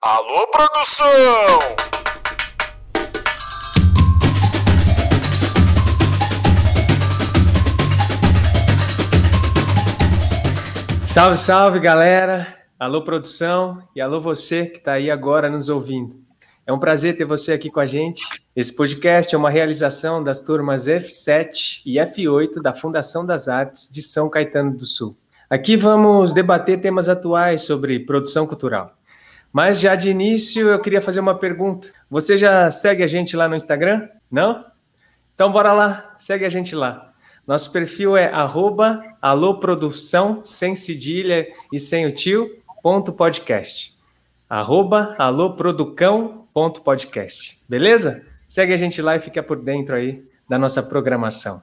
Alô, produção! Salve, salve, galera! Alô, produção, e alô, você que está aí agora nos ouvindo. É um prazer ter você aqui com a gente. Esse podcast é uma realização das turmas F7 e F8 da Fundação das Artes de São Caetano do Sul. Aqui vamos debater temas atuais sobre produção cultural. Mas já de início eu queria fazer uma pergunta. Você já segue a gente lá no Instagram? Não? Então bora lá, segue a gente lá. Nosso perfil é aloprodução, sem cedilha e sem o tio, ponto podcast. Arroba aloproducão, ponto podcast. Beleza? Segue a gente lá e fica por dentro aí da nossa programação.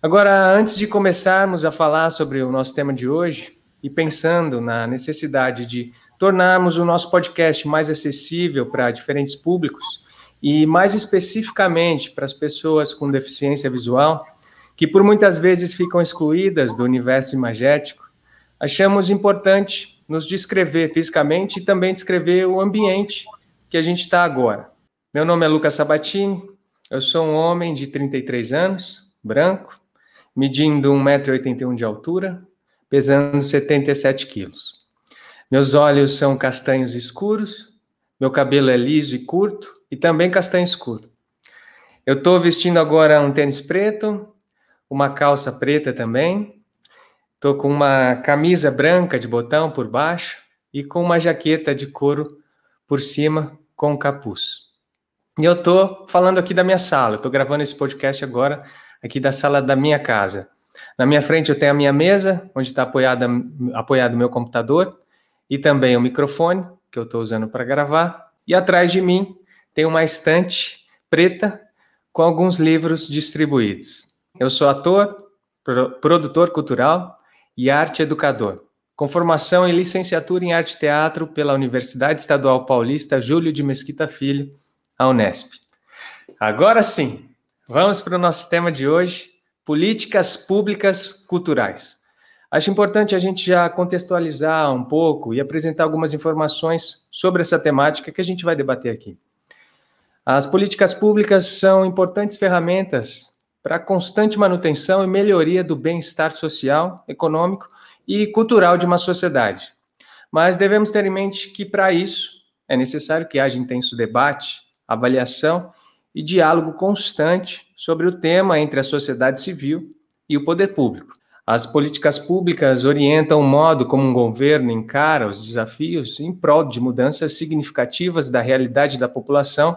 Agora, antes de começarmos a falar sobre o nosso tema de hoje, e pensando na necessidade de tornarmos o nosso podcast mais acessível para diferentes públicos, e mais especificamente para as pessoas com deficiência visual, que por muitas vezes ficam excluídas do universo imagético, achamos importante nos descrever fisicamente e também descrever o ambiente que a gente está agora. Meu nome é Lucas Sabatini, eu sou um homem de 33 anos, branco, medindo 1,81m de altura, pesando 77 quilos. Meus olhos são castanhos escuros, meu cabelo é liso e curto e também castanho escuro. Eu estou vestindo agora um tênis preto, uma calça preta também. Tô com uma camisa branca de botão por baixo e com uma jaqueta de couro por cima com capuz. E eu tô falando aqui da minha sala. Tô gravando esse podcast agora aqui da sala da minha casa. Na minha frente eu tenho a minha mesa, onde está apoiado o meu computador e também o microfone que eu estou usando para gravar. E atrás de mim tem uma estante preta com alguns livros distribuídos. Eu sou ator, produtor cultural e arte educador, com formação em licenciatura em arte e teatro pela Universidade Estadual Paulista Júlio de Mesquita Filho, a Unesp. Agora sim, vamos para o nosso tema de hoje: políticas públicas culturais. Acho importante a gente já contextualizar um pouco e apresentar algumas informações sobre essa temática que a gente vai debater aqui. As políticas públicas são importantes ferramentas para a constante manutenção e melhoria do bem-estar social, econômico e cultural de uma sociedade. Mas devemos ter em mente que, para isso, é necessário que haja intenso debate, avaliação e diálogo constante sobre o tema entre a sociedade civil e o poder público. As políticas públicas orientam o modo como um governo encara os desafios em prol de mudanças significativas da realidade da população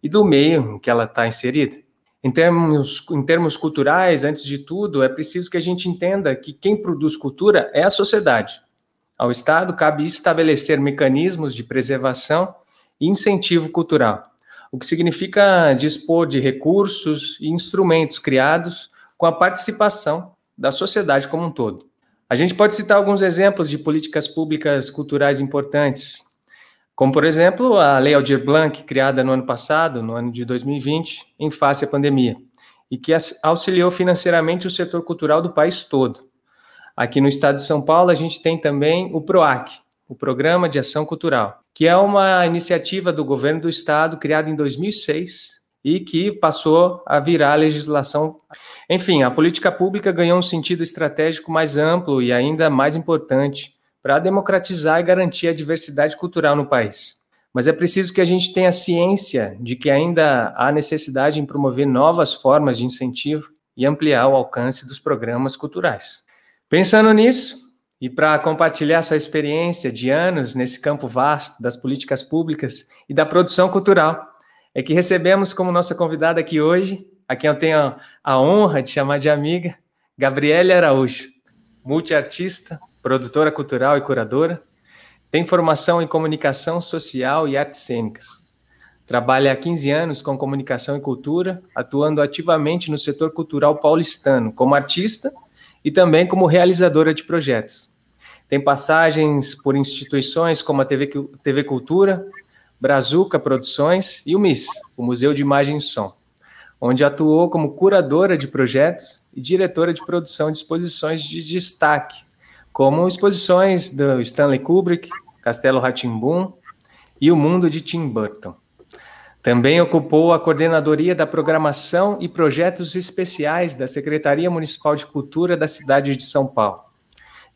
e do meio em que ela está inserida. Em termos, em termos culturais, antes de tudo, é preciso que a gente entenda que quem produz cultura é a sociedade. Ao Estado cabe estabelecer mecanismos de preservação e incentivo cultural, o que significa dispor de recursos e instrumentos criados com a participação da sociedade como um todo. A gente pode citar alguns exemplos de políticas públicas culturais importantes, como, por exemplo, a Lei Aldir Blanc, criada no ano passado, no ano de 2020, em face à pandemia, e que auxiliou financeiramente o setor cultural do país todo. Aqui no estado de São Paulo, a gente tem também o PROAC, o Programa de Ação Cultural, que é uma iniciativa do governo do estado criada em 2006 e que passou a virar legislação. Enfim, a política pública ganhou um sentido estratégico mais amplo e ainda mais importante para democratizar e garantir a diversidade cultural no país. Mas é preciso que a gente tenha ciência de que ainda há necessidade em promover novas formas de incentivo e ampliar o alcance dos programas culturais. Pensando nisso, e para compartilhar sua experiência de anos nesse campo vasto das políticas públicas e da produção cultural, é que recebemos como nossa convidada aqui hoje, a quem eu tenho a honra de chamar de amiga, Gabriele Araújo, multiartista, produtora cultural e curadora, tem formação em comunicação social e artes cênicas. Trabalha há 15 anos com comunicação e cultura, atuando ativamente no setor cultural paulistano, como artista e também como realizadora de projetos. Tem passagens por instituições como a TV, TV Cultura, Brazuca Produções e o MIS, o Museu de Imagem e Som, onde atuou como curadora de projetos e diretora de produção de exposições de destaque como exposições do Stanley Kubrick, Castelo Ratimbum e o mundo de Tim Burton. Também ocupou a coordenadoria da programação e projetos especiais da Secretaria Municipal de Cultura da cidade de São Paulo,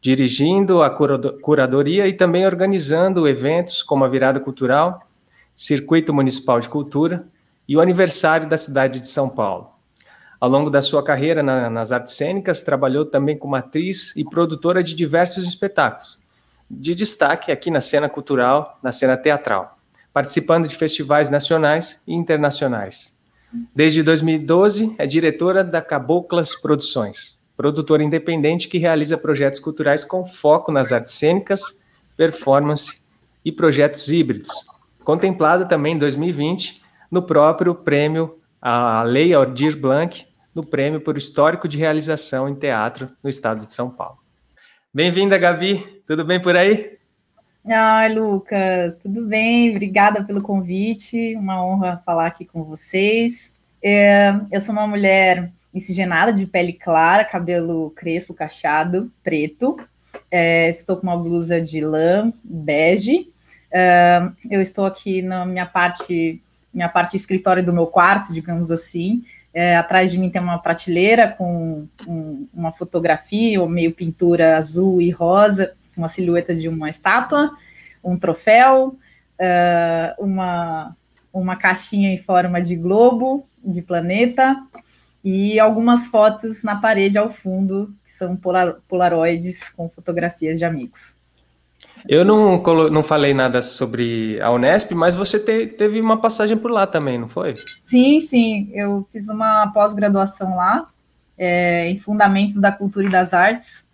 dirigindo a curadoria e também organizando eventos como a Virada Cultural, Circuito Municipal de Cultura e o aniversário da cidade de São Paulo. Ao longo da sua carreira na, nas artes cênicas, trabalhou também como atriz e produtora de diversos espetáculos, de destaque aqui na cena cultural, na cena teatral, participando de festivais nacionais e internacionais. Desde 2012, é diretora da Caboclas Produções, produtora independente que realiza projetos culturais com foco nas artes cênicas, performance e projetos híbridos, contemplada também em 2020 no próprio prêmio a Lei Aldir Blanc, no prêmio por histórico de realização em teatro no estado de São Paulo. Bem-vinda, Gabi. Tudo bem por aí? Ai, Lucas, tudo bem? Obrigada pelo convite. Uma honra falar aqui com vocês. É, eu sou uma mulher miscigenada, de pele clara, cabelo crespo, cacheado, preto. É, estou com uma blusa de lã bege. É, eu estou aqui na minha parte, minha parte escritório do meu quarto, digamos assim. É, atrás de mim tem uma prateleira com um, uma fotografia, ou meio pintura azul e rosa, uma silhueta de uma estátua, um troféu, uh, uma, uma caixinha em forma de globo, de planeta, e algumas fotos na parede ao fundo, que são polar, polaroides com fotografias de amigos. Eu não, não falei nada sobre a Unesp, mas você te, teve uma passagem por lá também, não foi? Sim, sim. Eu fiz uma pós-graduação lá, é, em Fundamentos da Cultura e das Artes.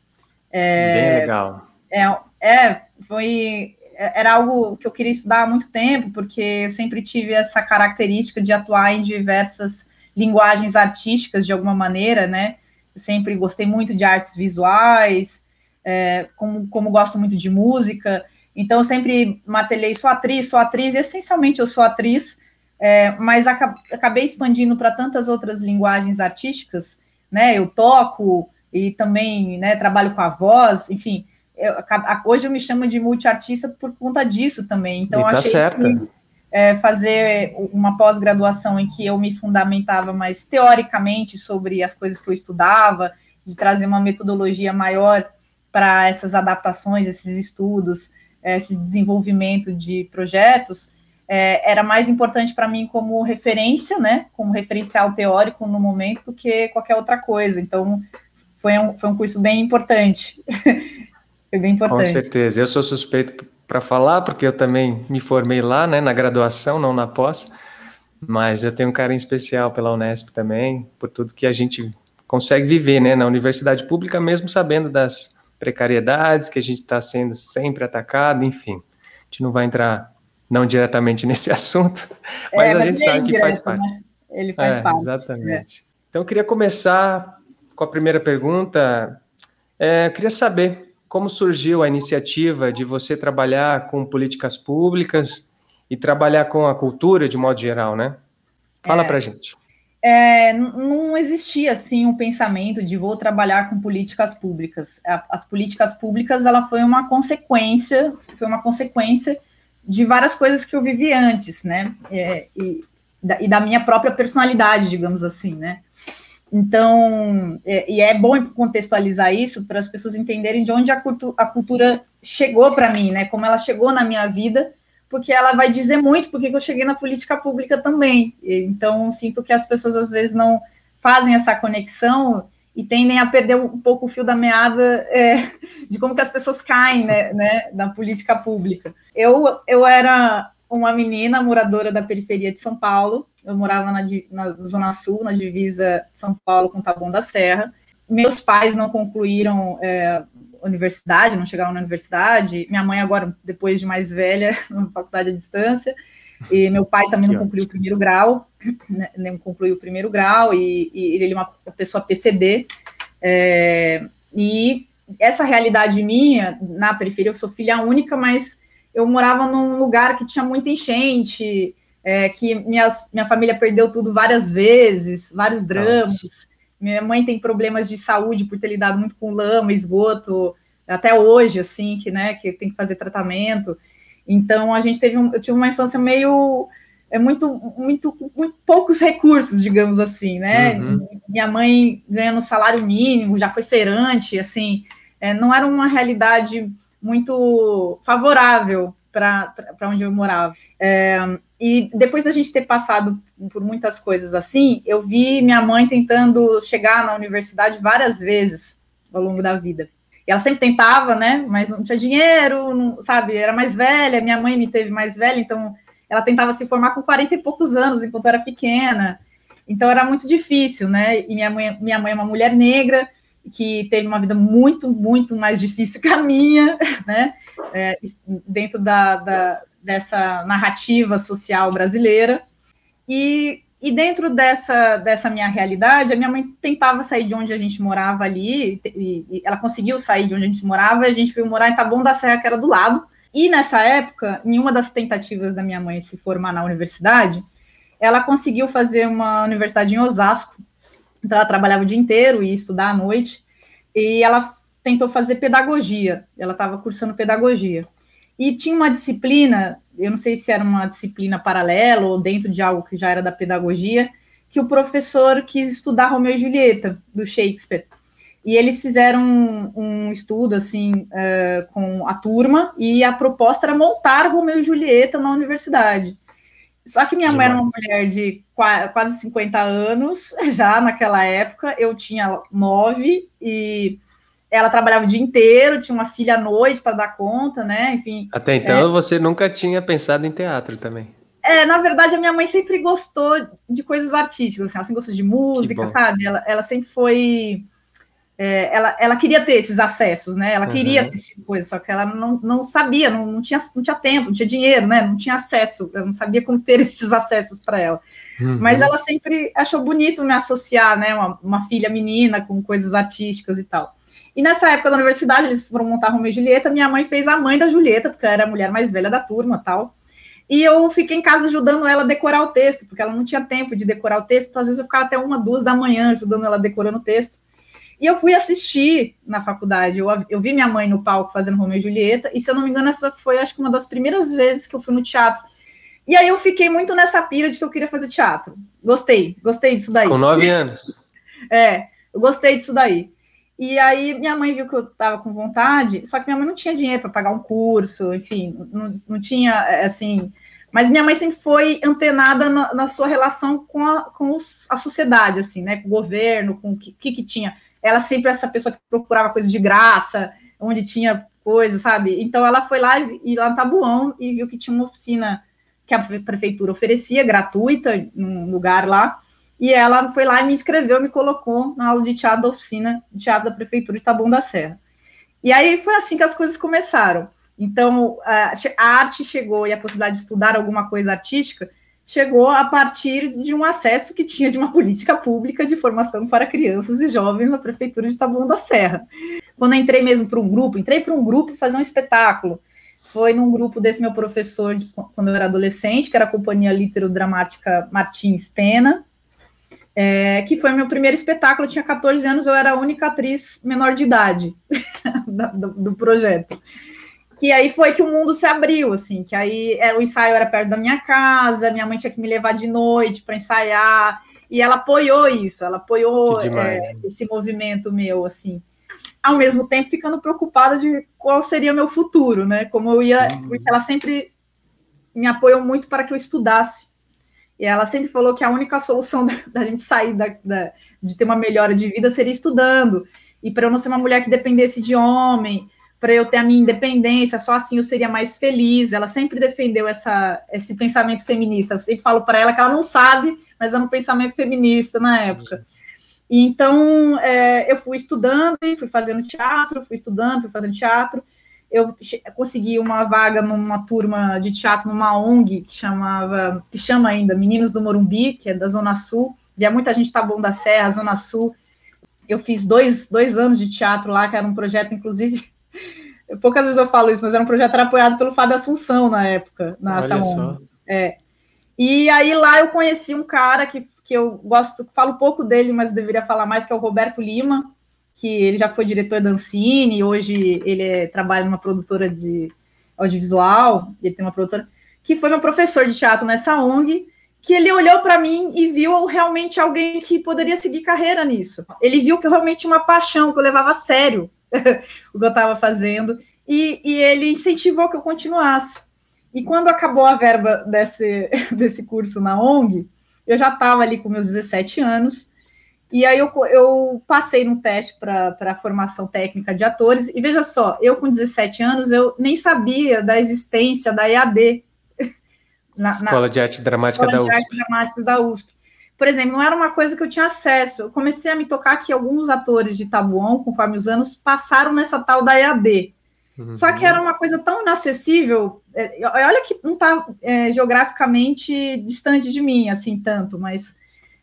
É, Bem legal. É, é, foi. Era algo que eu queria estudar há muito tempo, porque eu sempre tive essa característica de atuar em diversas linguagens artísticas de alguma maneira, né? Eu sempre gostei muito de artes visuais, é, como, como gosto muito de música, então eu sempre martelei, sou atriz, sou atriz, e essencialmente eu sou atriz, é, mas acabei expandindo para tantas outras linguagens artísticas, né? Eu toco e também né, trabalho com a voz, enfim. Eu, hoje eu me chamo de multiartista por conta disso também. Então, tá achei certa. que é, fazer uma pós-graduação em que eu me fundamentava mais teoricamente sobre as coisas que eu estudava, de trazer uma metodologia maior para essas adaptações, esses estudos, esse desenvolvimento de projetos, é, era mais importante para mim como referência, né, como referencial teórico no momento, que qualquer outra coisa. Então, foi um, foi um curso bem importante. foi bem importante. Com certeza. Eu sou suspeito para falar, porque eu também me formei lá, né, na graduação, não na pós, mas eu tenho um carinho especial pela Unesp também, por tudo que a gente consegue viver, né, na universidade pública, mesmo sabendo das precariedades, que a gente está sendo sempre atacado, enfim. A gente não vai entrar não diretamente nesse assunto, mas, é, mas a gente sabe que faz parte. Né? Ele faz é, parte. Exatamente. É. Então, eu queria começar com a primeira pergunta. É, eu queria saber como surgiu a iniciativa de você trabalhar com políticas públicas e trabalhar com a cultura de modo geral, né? Fala é, para gente é, não existia assim um pensamento de vou trabalhar com políticas públicas. As políticas públicas ela foi uma consequência, foi uma consequência de várias coisas que eu vivi antes, né? É, e, da, e, da, minha própria personalidade, digamos assim, né? Então, é, e é bom contextualizar isso para as pessoas entenderem de onde a, cultu a cultura chegou para mim, né? Como ela chegou na minha vida porque ela vai dizer muito porque eu cheguei na política pública também. Então, sinto que as pessoas às vezes não fazem essa conexão e tendem a perder um pouco o fio da meada é, de como que as pessoas caem né, né, na política pública. Eu, eu era uma menina moradora da periferia de São Paulo, eu morava na, na Zona Sul, na divisa de São Paulo com Taboão da Serra. Meus pais não concluíram é, universidade, não chegaram na universidade. Minha mãe agora, depois de mais velha, na faculdade à distância. E meu pai também não concluiu o primeiro grau, né, não concluiu o primeiro grau, e, e ele é uma pessoa PCD. É, e essa realidade minha, na periferia, eu sou filha única, mas eu morava num lugar que tinha muita enchente, é, que minhas, minha família perdeu tudo várias vezes, vários dramas. Minha mãe tem problemas de saúde por ter lidado muito com lama, esgoto, até hoje, assim, que, né, que tem que fazer tratamento. Então a gente teve um, eu tive uma infância meio é muito, muito, muito poucos recursos, digamos assim, né? Uhum. Minha mãe ganhando salário mínimo, já foi feirante, assim, é, não era uma realidade muito favorável para onde eu morava. É, e depois da gente ter passado por muitas coisas assim, eu vi minha mãe tentando chegar na universidade várias vezes ao longo da vida. E ela sempre tentava, né? Mas não tinha dinheiro, não, sabe? Era mais velha, minha mãe me teve mais velha, então ela tentava se formar com 40 e poucos anos, enquanto era pequena. Então era muito difícil, né? E minha mãe, minha mãe é uma mulher negra que teve uma vida muito, muito mais difícil que a minha, né? É, dentro da, da, dessa narrativa social brasileira. E, e dentro dessa, dessa minha realidade, a minha mãe tentava sair de onde a gente morava ali, e, e ela conseguiu sair de onde a gente morava, e a gente veio morar em Taboão da Serra, que era do lado, e nessa época, em uma das tentativas da minha mãe se formar na universidade, ela conseguiu fazer uma universidade em Osasco. Então, ela trabalhava o dia inteiro e estudar à noite. E ela tentou fazer pedagogia. Ela estava cursando pedagogia. E tinha uma disciplina, eu não sei se era uma disciplina paralela ou dentro de algo que já era da pedagogia, que o professor quis estudar Romeu e Julieta, do Shakespeare. E eles fizeram um, um estudo assim uh, com a turma e a proposta era montar Romeu e Julieta na universidade. Só que minha Demais. mãe era uma mulher de quase 50 anos já naquela época, eu tinha nove e ela trabalhava o dia inteiro, tinha uma filha à noite para dar conta, né? Enfim. Até então é... você nunca tinha pensado em teatro também. É, na verdade, a minha mãe sempre gostou de coisas artísticas, assim, ela sempre gostou de música, sabe? Ela, ela sempre foi é, ela, ela queria ter esses acessos, né? Ela queria uhum. assistir coisas, só que ela não, não sabia, não, não, tinha, não tinha tempo, não tinha dinheiro, né? Não tinha acesso, eu não sabia como ter esses acessos para ela. Uhum. Mas ela sempre achou bonito me associar, né? Uma, uma, filha menina com coisas artísticas e tal. E nessa época da universidade, eles foram montar Romeu e Julieta, minha mãe fez a mãe da Julieta, porque ela era a mulher mais velha da turma tal. E eu fiquei em casa ajudando ela a decorar o texto, porque ela não tinha tempo de decorar o texto, então às vezes eu ficava até uma, duas da manhã ajudando ela decorando o texto. E eu fui assistir na faculdade. Eu, eu vi minha mãe no palco fazendo Romeu e Julieta, e se eu não me engano, essa foi acho que uma das primeiras vezes que eu fui no teatro. E aí eu fiquei muito nessa pira de que eu queria fazer teatro. Gostei, gostei disso daí. Com nove anos. é, eu gostei disso daí. E aí minha mãe viu que eu estava com vontade, só que minha mãe não tinha dinheiro para pagar um curso, enfim, não, não tinha, é, assim, mas minha mãe sempre foi antenada na, na sua relação com, a, com a sociedade, assim, né, com o governo, com o que, que, que tinha ela sempre essa pessoa que procurava coisa de graça, onde tinha coisa, sabe? Então ela foi lá e lá no Tabuão e viu que tinha uma oficina que a prefeitura oferecia gratuita num lugar lá. E ela foi lá e me inscreveu, me colocou na aula de teatro da oficina de teatro da prefeitura de Taboão da Serra. E aí foi assim que as coisas começaram. Então a arte chegou e a possibilidade de estudar alguma coisa artística chegou a partir de um acesso que tinha de uma política pública de formação para crianças e jovens na prefeitura de Taboão da Serra. Quando entrei mesmo para um grupo, entrei para um grupo fazer um espetáculo. Foi num grupo desse meu professor de, quando eu era adolescente, que era a Companhia Litero-Dramática Martins Pena, é, que foi meu primeiro espetáculo. Eu tinha 14 anos, eu era a única atriz menor de idade do, do projeto que aí foi que o mundo se abriu, assim, que aí é, o ensaio era perto da minha casa, minha mãe tinha que me levar de noite para ensaiar, e ela apoiou isso, ela apoiou é, esse movimento meu, assim, ao mesmo tempo ficando preocupada de qual seria o meu futuro, né, como eu ia, uhum. porque ela sempre me apoiou muito para que eu estudasse, e ela sempre falou que a única solução da, da gente sair da, da, de ter uma melhora de vida seria estudando, e para eu não ser uma mulher que dependesse de homem, para eu ter a minha independência, só assim eu seria mais feliz. Ela sempre defendeu essa, esse pensamento feminista. Eu sempre falo para ela que ela não sabe, mas é um pensamento feminista na época. E então é, eu fui estudando e fui fazendo teatro, fui estudando, fui fazendo teatro. Eu consegui uma vaga numa turma de teatro numa ONG que chamava, que chama ainda Meninos do Morumbi, que é da Zona Sul. Via muita gente tá bom da Serra, Zona Sul. Eu fiz dois, dois anos de teatro lá, que era um projeto, inclusive, Poucas vezes eu falo isso, mas era um projeto apoiado pelo Fábio Assunção na época, na Olha É. E aí lá eu conheci um cara que, que eu gosto, falo pouco dele, mas deveria falar mais, que é o Roberto Lima, que ele já foi diretor da Ancine, hoje ele é, trabalha numa produtora de, audiovisual, ele tem uma produtora, que foi meu professor de teatro nessa ONG, que ele olhou para mim e viu realmente alguém que poderia seguir carreira nisso. Ele viu que eu realmente tinha uma paixão, que eu levava a sério o que eu estava fazendo, e, e, ele incentivou que eu continuasse. E quando acabou a verba desse, desse curso na ONG, eu já estava ali com meus 17 anos, e aí eu, eu passei no teste para a formação técnica de atores, e veja só, eu com 17 anos, eu nem sabia da existência da EAD. Na, Escola na, de Arte Dramática da USP. De Dramáticas da USP. Por exemplo, não era uma coisa que eu tinha acesso. Eu comecei a me tocar que alguns atores de Tabuão, conforme os anos, passaram nessa tal da EAD. Uhum. Só que era uma coisa tão inacessível. É, olha que não está é, geograficamente distante de mim, assim, tanto, mas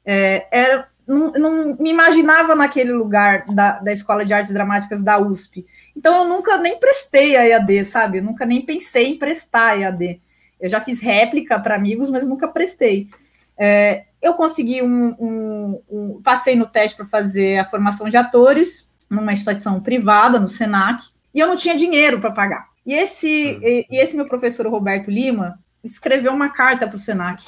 é, era, não, não, me imaginava naquele lugar da, da Escola de Artes Dramáticas da USP. Então eu nunca nem prestei a EAD, sabe? Eu nunca nem pensei em prestar a EAD. Eu já fiz réplica para amigos, mas nunca prestei. É, eu consegui um, um, um, Passei no teste para fazer a formação de atores numa instituição privada, no SENAC, e eu não tinha dinheiro para pagar. E esse, uhum. e, e, esse meu professor, Roberto Lima, escreveu uma carta para o SENAC,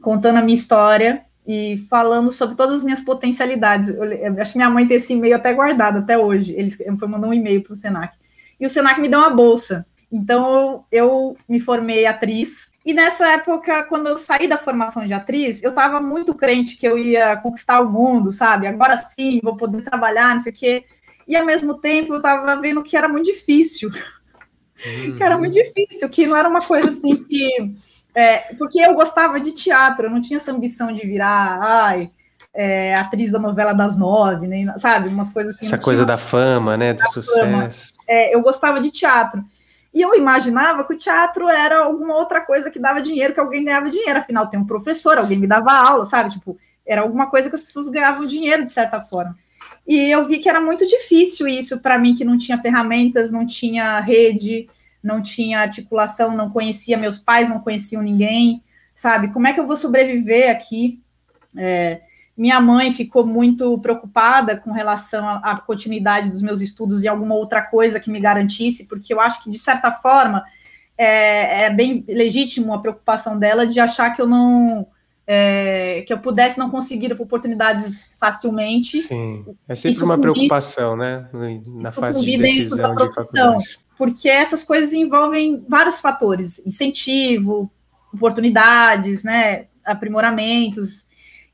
contando a minha história e falando sobre todas as minhas potencialidades. Eu, eu acho que minha mãe tem esse e-mail até guardado até hoje. Ele foi mandar um e-mail para o SENAC. E o SENAC me deu uma bolsa então eu me formei atriz. E nessa época, quando eu saí da formação de atriz, eu estava muito crente que eu ia conquistar o mundo, sabe? Agora sim, vou poder trabalhar, não sei o quê. E ao mesmo tempo eu estava vendo que era muito difícil. Uhum. que era muito difícil, que não era uma coisa assim que. É, porque eu gostava de teatro, eu não tinha essa ambição de virar, ai, é, atriz da novela das nove, nem, sabe? Umas coisas assim. Essa coisa tinha... da fama, né? Do sucesso. É, eu gostava de teatro. E eu imaginava que o teatro era alguma outra coisa que dava dinheiro, que alguém ganhava dinheiro. Afinal, tem um professor, alguém me dava aula, sabe? Tipo, era alguma coisa que as pessoas ganhavam dinheiro de certa forma. E eu vi que era muito difícil isso para mim, que não tinha ferramentas, não tinha rede, não tinha articulação, não conhecia meus pais, não conheciam ninguém, sabe? Como é que eu vou sobreviver aqui? É, minha mãe ficou muito preocupada com relação à, continuidade dos meus estudos e alguma outra coisa que me garantisse, porque eu acho que, de certa forma, é, é bem legítimo a preocupação dela de achar que eu não. É, que eu pudesse não conseguir oportunidades facilmente. Sim, é sempre uma preocupação, né? Na fase de decisão de faculdade. Porque essas coisas envolvem vários fatores: incentivo, oportunidades, né? Aprimoramentos.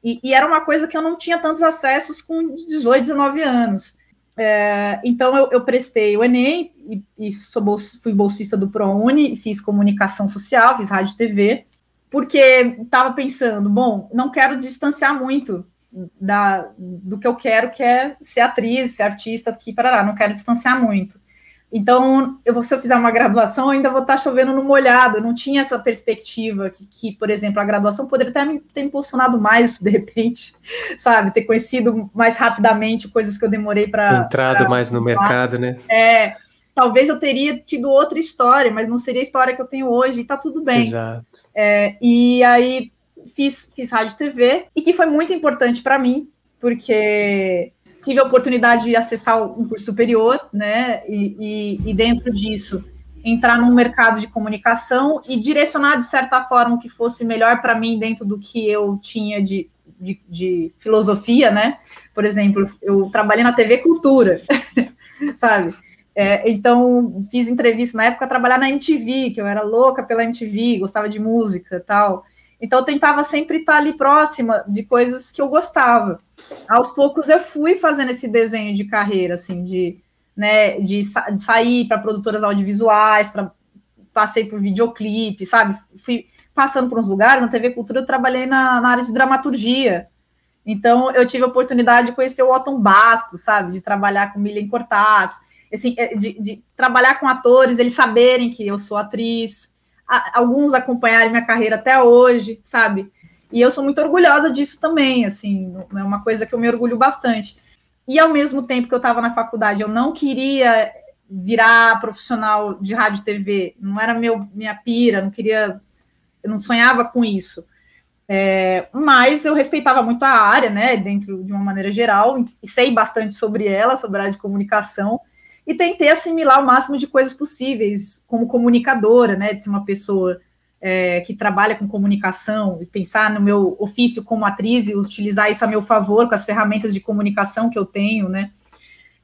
E, e, era uma coisa que eu não tinha tantos acessos com 18, 19 anos. É, então eu, eu, prestei o Enem e, e sou fui bolsista do ProUni, fiz comunicação social, fiz rádio e TV, porque estava pensando, bom, não quero distanciar muito da, do que eu quero, que é ser atriz, ser artista aqui, para não quero distanciar muito. Então, eu, se eu fizer uma graduação, ainda vou estar chovendo no molhado. Eu não tinha essa perspectiva que, que, por exemplo, a graduação poderia até me ter impulsionado mais, de repente, sabe? Ter conhecido mais rapidamente coisas que eu demorei para. Entrado pra, mais no mercado, né? É. Talvez eu teria tido outra história, mas não seria a história que eu tenho hoje, e tá tudo bem. Exato. É, e aí fiz, fiz rádio e TV, e que foi muito importante para mim, porque tive a oportunidade de acessar um curso superior, né, e, e, e, dentro disso entrar num mercado de comunicação e direcionar de certa forma o que fosse melhor para mim dentro do que eu tinha de, de, de, filosofia, né? Por exemplo, eu trabalhei na TV Cultura, sabe? É, então fiz entrevista na época trabalhar na MTV, que eu era louca pela MTV, gostava de música, tal. Então eu tentava sempre estar ali próxima de coisas que eu gostava aos poucos eu fui fazendo esse desenho de carreira, assim, de, né, de, sa de sair para produtoras audiovisuais, passei por videoclipe, sabe? Fui passando por uns lugares, na TV Cultura eu trabalhei na, na área de dramaturgia, então eu tive a oportunidade de conhecer o Otton Bastos, sabe? De trabalhar com Milian Cortaz, assim, é, de, de, trabalhar com atores, eles saberem que eu sou atriz, alguns acompanharem minha carreira até hoje, sabe? E eu sou muito orgulhosa disso também, assim, é uma coisa que eu me orgulho bastante. E ao mesmo tempo que eu estava na faculdade, eu não queria virar profissional de rádio e TV, não era meu, minha pira, não queria, eu não sonhava com isso. É, mas eu respeitava muito a área, né, dentro de uma maneira geral, e sei bastante sobre ela, sobre a área de comunicação, e tentei assimilar o máximo de coisas possíveis, como comunicadora, né, de ser uma pessoa é, que trabalha com comunicação, e pensar no meu ofício como atriz e utilizar isso a meu favor com as ferramentas de comunicação que eu tenho, né,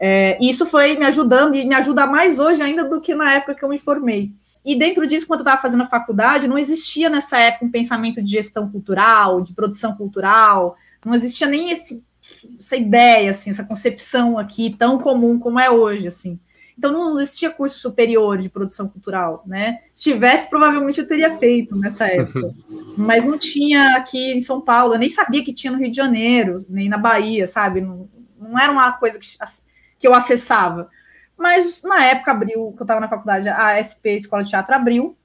é, e isso foi me ajudando e me ajuda mais hoje ainda do que na época que eu me formei. E dentro disso, quando eu estava fazendo a faculdade, não existia nessa época um pensamento de gestão cultural, de produção cultural, não existia nem esse, essa ideia, assim, essa concepção aqui tão comum como é hoje, assim. Então não existia curso superior de produção cultural, né? Se tivesse, provavelmente eu teria feito nessa época. Mas não tinha aqui em São Paulo, eu nem sabia que tinha no Rio de Janeiro, nem na Bahia, sabe? Não, não era uma coisa que que eu acessava. Mas na época abriu, que eu estava na faculdade, a SP Escola de Teatro abriu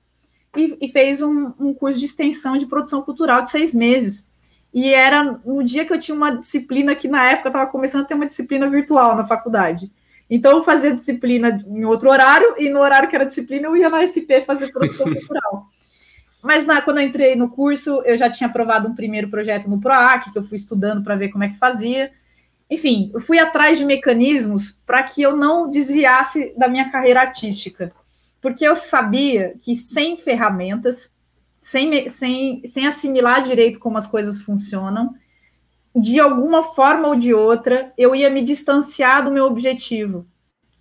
e, e fez um, um, curso de extensão de produção cultural de seis meses. E era no dia que eu tinha uma disciplina que na época eu estava começando a ter uma disciplina virtual na faculdade. Então eu fazia disciplina em outro horário, e no horário que era disciplina eu ia na SP fazer produção cultural. Mas na, quando eu entrei no curso, eu já tinha aprovado um primeiro projeto no PROAC, que eu fui estudando para ver como é que fazia enfim, eu fui atrás de mecanismos para que eu não desviasse da minha carreira artística, porque eu sabia que sem ferramentas, sem, sem, sem assimilar direito como as coisas funcionam, de alguma forma ou de outra, eu ia me distanciar do meu objetivo,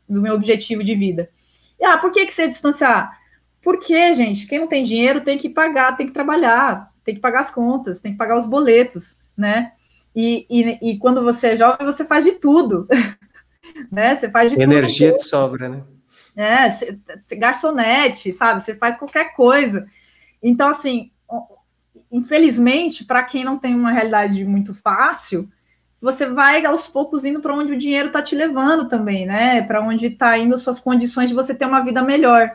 do meu objetivo de vida. E, ah, por que, que você ia distanciar? Porque, gente, quem não tem dinheiro tem que pagar, tem que trabalhar, tem que pagar as contas, tem que pagar os boletos, né? E, e, e quando você é jovem, você faz de tudo. né? Você faz de Energia tudo. de sobra, né? É, você, você garçonete, sabe? Você faz qualquer coisa. Então, assim, infelizmente, para quem não tem uma realidade muito fácil, você vai aos poucos indo para onde o dinheiro está te levando também, né? Para onde está indo suas condições de você ter uma vida melhor.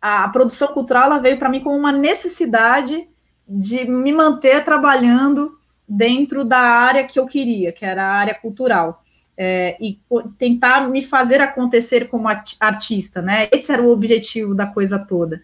A, a produção cultural ela veio para mim como uma necessidade de me manter trabalhando dentro da área que eu queria, que era a área cultural. É, e tentar me fazer acontecer como artista, né? Esse era o objetivo da coisa toda.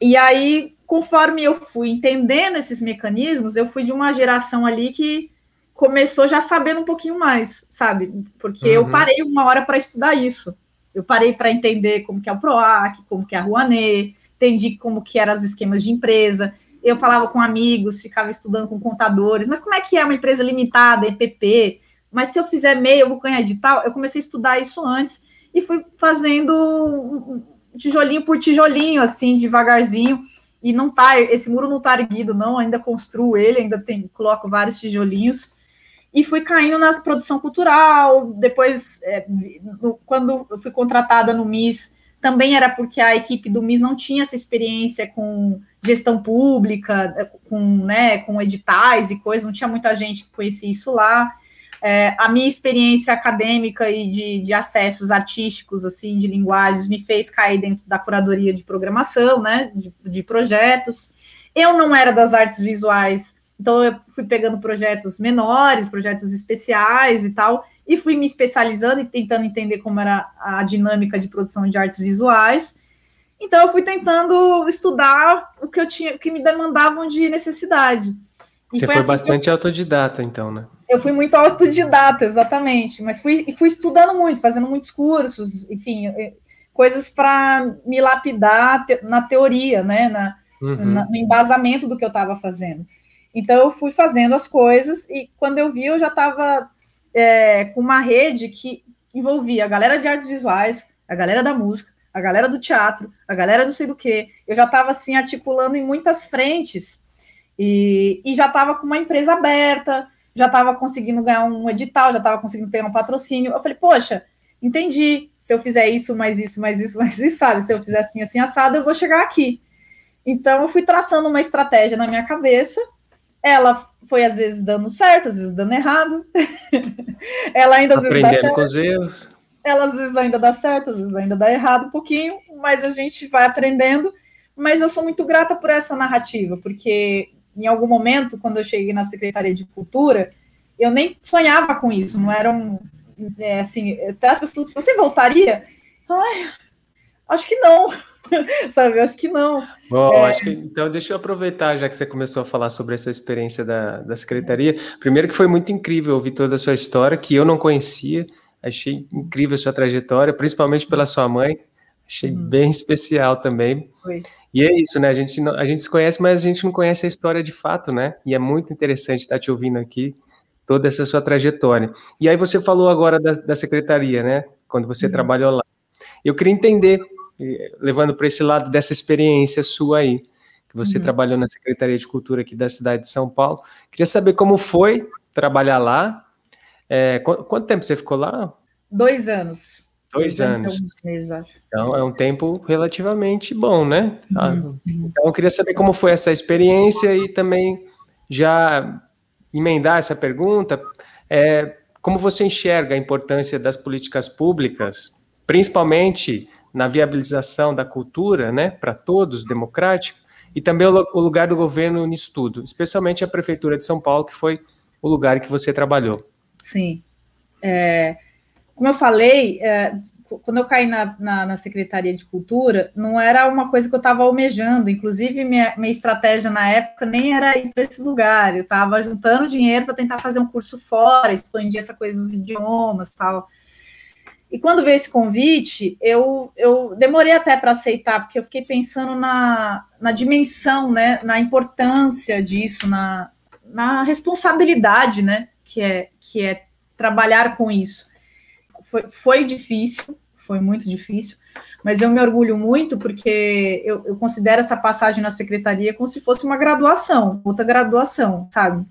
E aí, conforme eu fui entendendo esses mecanismos, eu fui de uma geração ali que começou já sabendo um pouquinho mais, sabe? Porque uhum. eu parei uma hora para estudar isso. Eu parei para entender como que é o PROAC, como que é a Rouanet, entendi como que eram os esquemas de empresa, eu falava com amigos, ficava estudando com contadores, mas como é que é uma empresa limitada, EPP? Mas se eu fizer MEI, eu vou ganhar edital? Eu comecei a estudar isso antes e fui fazendo tijolinho por tijolinho, assim, devagarzinho. E não tá, esse muro não tá erguido, não, ainda construo ele, ainda tem, coloco vários tijolinhos. E fui caindo na produção cultural. Depois, é, no, quando eu fui contratada no MIS, também era porque a equipe do MIS não tinha essa experiência com gestão pública, com, né, com editais e coisas, não tinha muita gente que conhecia isso lá. É, a minha experiência acadêmica e de, de, acessos artísticos, assim, de linguagens, me fez cair dentro da curadoria de programação, né, de, de projetos. Eu não era das artes visuais, então eu fui pegando projetos menores, projetos especiais e tal, e fui me especializando e tentando entender como era a dinâmica de produção de artes visuais. Então eu fui tentando estudar o que eu tinha, o que me demandavam de necessidade. E Você foi, assim bastante eu, autodidata, então, né? Eu fui muito autodidata, exatamente, mas fui, fui estudando muito, fazendo muitos cursos, enfim, coisas para me lapidar na teoria, né? Na, uhum. na, no embasamento do que eu estava fazendo. Então eu fui fazendo as coisas e quando eu vi eu já estava é, com uma rede que envolvia a galera de artes visuais, a galera da música, a galera do teatro, a galera do sei do que. Eu já estava assim articulando em muitas frentes e, e já estava com uma empresa aberta, já estava conseguindo ganhar um edital, já estava conseguindo pegar um patrocínio. Eu falei, poxa, entendi. Se eu fizer isso, mais isso, mais isso, mais isso, sabe? Se eu fizer assim, assim, assado, eu vou chegar aqui. Então, eu fui traçando uma estratégia na minha cabeça ela foi às vezes dando certo, às vezes dando errado. ela ainda às Aprendendo vezes dá certo. com os erros. Ela às vezes ainda dá certo, às vezes ainda dá errado um pouquinho, mas a gente vai aprendendo. Mas eu sou muito grata por essa narrativa, porque em algum momento, quando eu cheguei na Secretaria de Cultura, eu nem sonhava com isso, não era um. É, assim, até as pessoas, você voltaria? Ai, acho que não. sabe? Acho que não. Bom, é... acho que, então deixa eu aproveitar, já que você começou a falar sobre essa experiência da, da secretaria. Primeiro que foi muito incrível ouvir toda a sua história, que eu não conhecia. Achei incrível a sua trajetória, principalmente pela sua mãe. Achei uhum. bem especial também. Foi. E é isso, né? A gente, não, a gente se conhece, mas a gente não conhece a história de fato, né? E é muito interessante estar te ouvindo aqui, toda essa sua trajetória. E aí você falou agora da, da secretaria, né? Quando você uhum. trabalhou lá. Eu queria entender, levando para esse lado dessa experiência sua aí, que você uhum. trabalhou na Secretaria de Cultura aqui da cidade de São Paulo. Queria saber como foi trabalhar lá. É, qu quanto tempo você ficou lá? Dois anos. Dois, anos. Então é um tempo relativamente bom, né? Ah, uhum. Então eu queria saber como foi essa experiência e também já emendar essa pergunta. É, como você enxerga a importância das políticas públicas, principalmente na viabilização da cultura, né, para todos, democrática, e também o, o lugar do governo nisso tudo, especialmente a Prefeitura de São Paulo, que foi o lugar que você trabalhou. Sim. É, como eu falei, é, quando eu caí na, na, na, Secretaria de Cultura, não era uma coisa que eu estava almejando. Inclusive, minha, minha estratégia na época nem era ir para esse lugar. Eu estava juntando dinheiro para tentar fazer um curso fora, expandir essa coisa dos idiomas tal. E quando veio esse convite, eu, eu demorei até para aceitar, porque eu fiquei pensando na, na dimensão, né, na importância disso, na, na responsabilidade, né, que é, que é trabalhar com isso foi, foi difícil, foi muito difícil, mas eu me orgulho muito porque eu, eu, considero essa passagem na secretaria como se fosse uma graduação, outra graduação, sabe?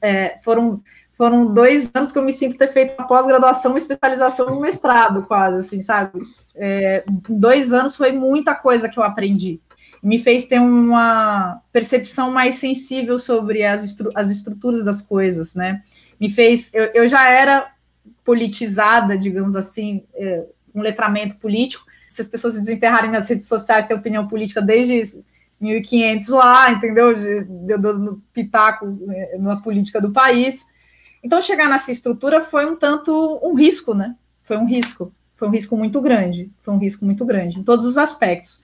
É, foram, foram dois anos que eu me sinto ter feito uma pós-graduação, uma especialização, um mestrado, quase, assim, sabe? É, dois anos foi muita coisa que eu aprendi. Me fez ter uma percepção mais sensível sobre as, estru as estruturas das coisas, né? Me fez. Eu, eu já era politizada, digamos assim, é, um letramento político. Se as pessoas se desenterrarem nas redes sociais, têm opinião política desde 1500 lá, entendeu? Deu dando pitaco é, na política do país. Então, chegar nessa estrutura foi um tanto um risco, né? Foi um risco. Foi um risco muito grande. Foi um risco muito grande, em todos os aspectos.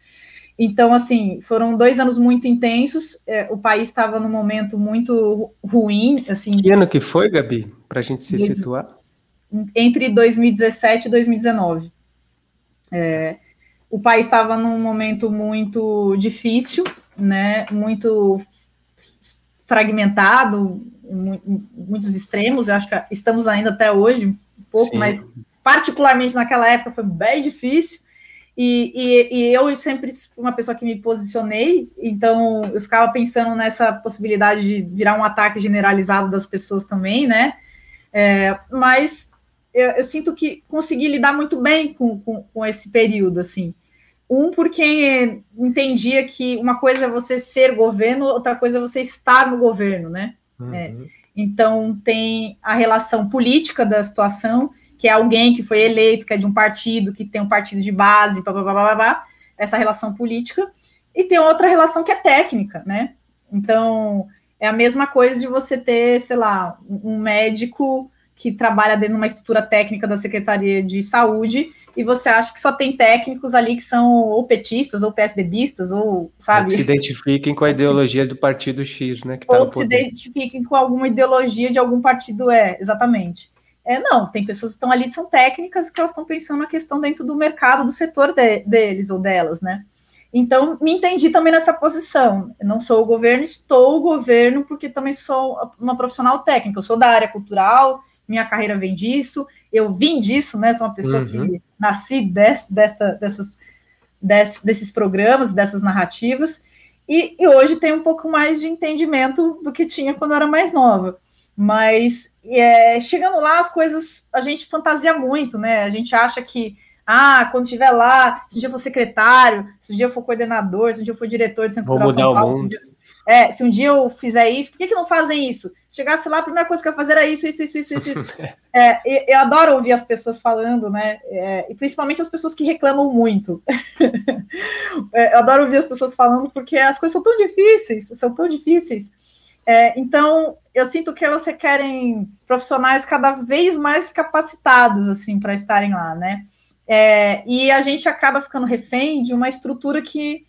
Então, assim, foram dois anos muito intensos. É, o país estava num momento muito ruim. Assim, que ano que foi, Gabi? Para a gente se dois, situar? Entre 2017 e 2019. É, o país estava num momento muito difícil, né, muito fragmentado, muitos extremos, eu acho que estamos ainda até hoje, um pouco, Sim. mas particularmente naquela época foi bem difícil, e, e, e, eu sempre fui uma pessoa que me posicionei, então eu ficava pensando nessa possibilidade de virar um ataque generalizado das pessoas também, né, é, mas eu, eu, sinto que consegui lidar muito bem com, com, com, esse período, assim. Um, porque entendia que uma coisa é você ser governo, outra coisa é você estar no governo, né? Uhum. É, então, tem a relação política da situação, que é alguém que foi eleito, que é de um partido, que tem um partido de base, blá, blá, blá, blá, blá essa relação política, e tem outra relação que é técnica, né? Então, é a mesma coisa de você ter, sei lá, um médico que trabalha dentro de uma estrutura técnica da Secretaria de Saúde e você acha que só tem técnicos ali que são ou petistas ou PSDBistas ou, sabe? Ou que se identifiquem com a ideologia do partido X, né? Que tá ou que se identifiquem com alguma ideologia de algum partido, é, exatamente. É, não, tem pessoas que estão ali que são técnicas que elas estão pensando na questão dentro do mercado, do setor de, deles ou delas, né? Então, me entendi também nessa posição. Eu não sou o governo, estou o governo, porque também sou uma profissional técnica. Eu sou da área cultural, minha carreira vem disso, eu vim disso, né? Sou uma pessoa uhum. que nasci des, desta, dessas, des, desses programas, dessas narrativas, e, e, hoje tem um pouco mais de entendimento do que tinha quando eu era mais nova. Mas é, chegando lá, as coisas a gente fantasia muito, né? A gente acha que ah, quando estiver lá, se um dia eu for secretário, se um dia eu for coordenador, se um dia eu for diretor de Centro mudar São Paulo, o mundo. É, se um dia eu fizer isso, por que, que não fazem isso? Se chegasse lá, a primeira coisa que eu ia fazer era isso, isso, isso, isso, isso, isso. é, eu adoro ouvir as pessoas falando, né? É, e principalmente as pessoas que reclamam muito. é, eu adoro ouvir as pessoas falando porque as coisas são tão difíceis, são tão difíceis. É, então, eu sinto que elas requerem profissionais cada vez mais capacitados, assim, para estarem lá, né? É, e a gente acaba ficando refém de uma estrutura que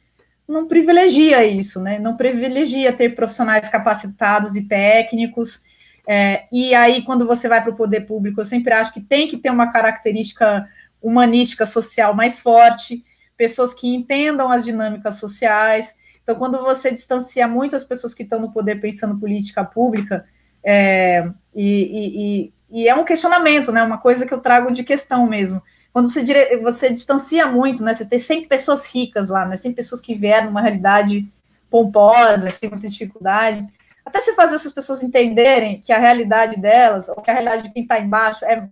não privilegia isso, né? Não privilegia ter profissionais capacitados e técnicos. É, e aí, quando você vai para o poder público, eu sempre acho que tem que ter uma característica humanística social mais forte, pessoas que entendam as dinâmicas sociais. Então, quando você distancia muito as pessoas que estão no poder pensando política pública, é, e, e, e, é um questionamento, né? Uma coisa que eu trago de questão mesmo. Quando você, dire... você distancia muito, né? Você tem sempre pessoas ricas lá, né? Sempre pessoas que vieram numa realidade pomposa, sem muita dificuldade. Até se fazer essas pessoas entenderem que a realidade delas, ou que a realidade de quem está embaixo, é,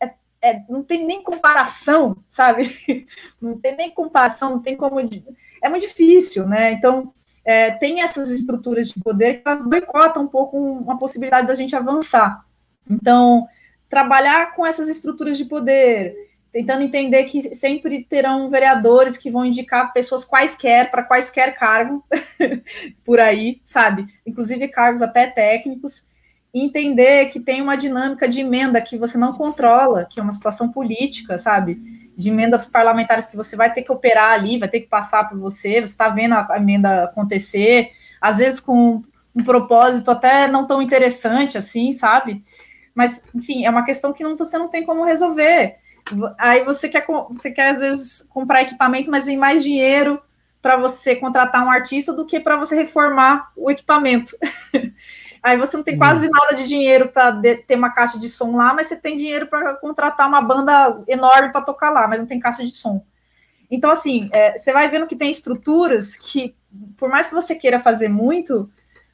é, é, não tem nem comparação, sabe? Não tem nem comparação, não tem como. É muito difícil, né? Então, é, tem essas estruturas de poder que elas boicotam um pouco uma possibilidade da gente avançar. Então, trabalhar com essas estruturas de poder, tentando entender que sempre terão vereadores que vão indicar pessoas quaisquer para quaisquer cargo por aí, sabe? Inclusive cargos até técnicos, entender que tem uma dinâmica de emenda que você não controla, que é uma situação política, sabe? de emendas parlamentares que você vai ter que operar ali, vai ter que passar por você, você está vendo a, emenda acontecer, às vezes com um propósito até não tão interessante assim, sabe? Mas, enfim, é uma questão que não, você não tem como resolver. Aí você quer, você quer, às vezes, comprar equipamento, mas vem mais dinheiro para você contratar um artista do que para você reformar o equipamento. Aí você não tem quase nada de dinheiro para ter uma caixa de som lá, mas você tem dinheiro para contratar uma banda enorme para tocar lá, mas não tem caixa de som. Então, assim, é, você vai vendo que tem estruturas que, por mais que você queira fazer muito,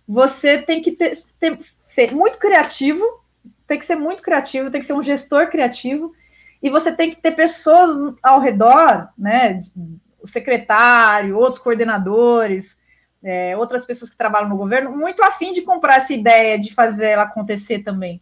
você tem que ter, ter, ser muito criativo, tem que ser muito criativo, tem que ser um gestor criativo, e você tem que ter pessoas ao redor, né? O secretário, outros coordenadores, é, outras pessoas que trabalham no governo, muito afim de comprar essa ideia de fazer ela acontecer também.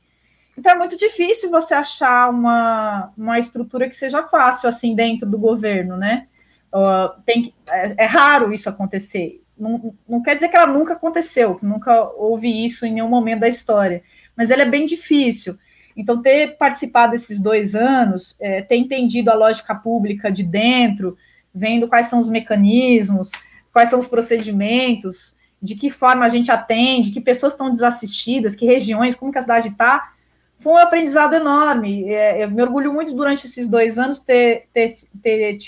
Então é muito difícil você achar uma, uma estrutura que seja fácil assim dentro do governo, né? Uh, tem é, é, raro isso acontecer. Não, não quer dizer que ela nunca aconteceu, que nunca houve isso em nenhum momento da história, mas ela é bem difícil. Então, ter participado desses dois anos, é, ter entendido a lógica pública de dentro, vendo quais são os mecanismos, quais são os procedimentos, de que forma a gente atende, que pessoas estão desassistidas, que regiões, como que a cidade está, foi um aprendizado enorme. É, eu me orgulho muito durante esses dois anos ter, ter, ter,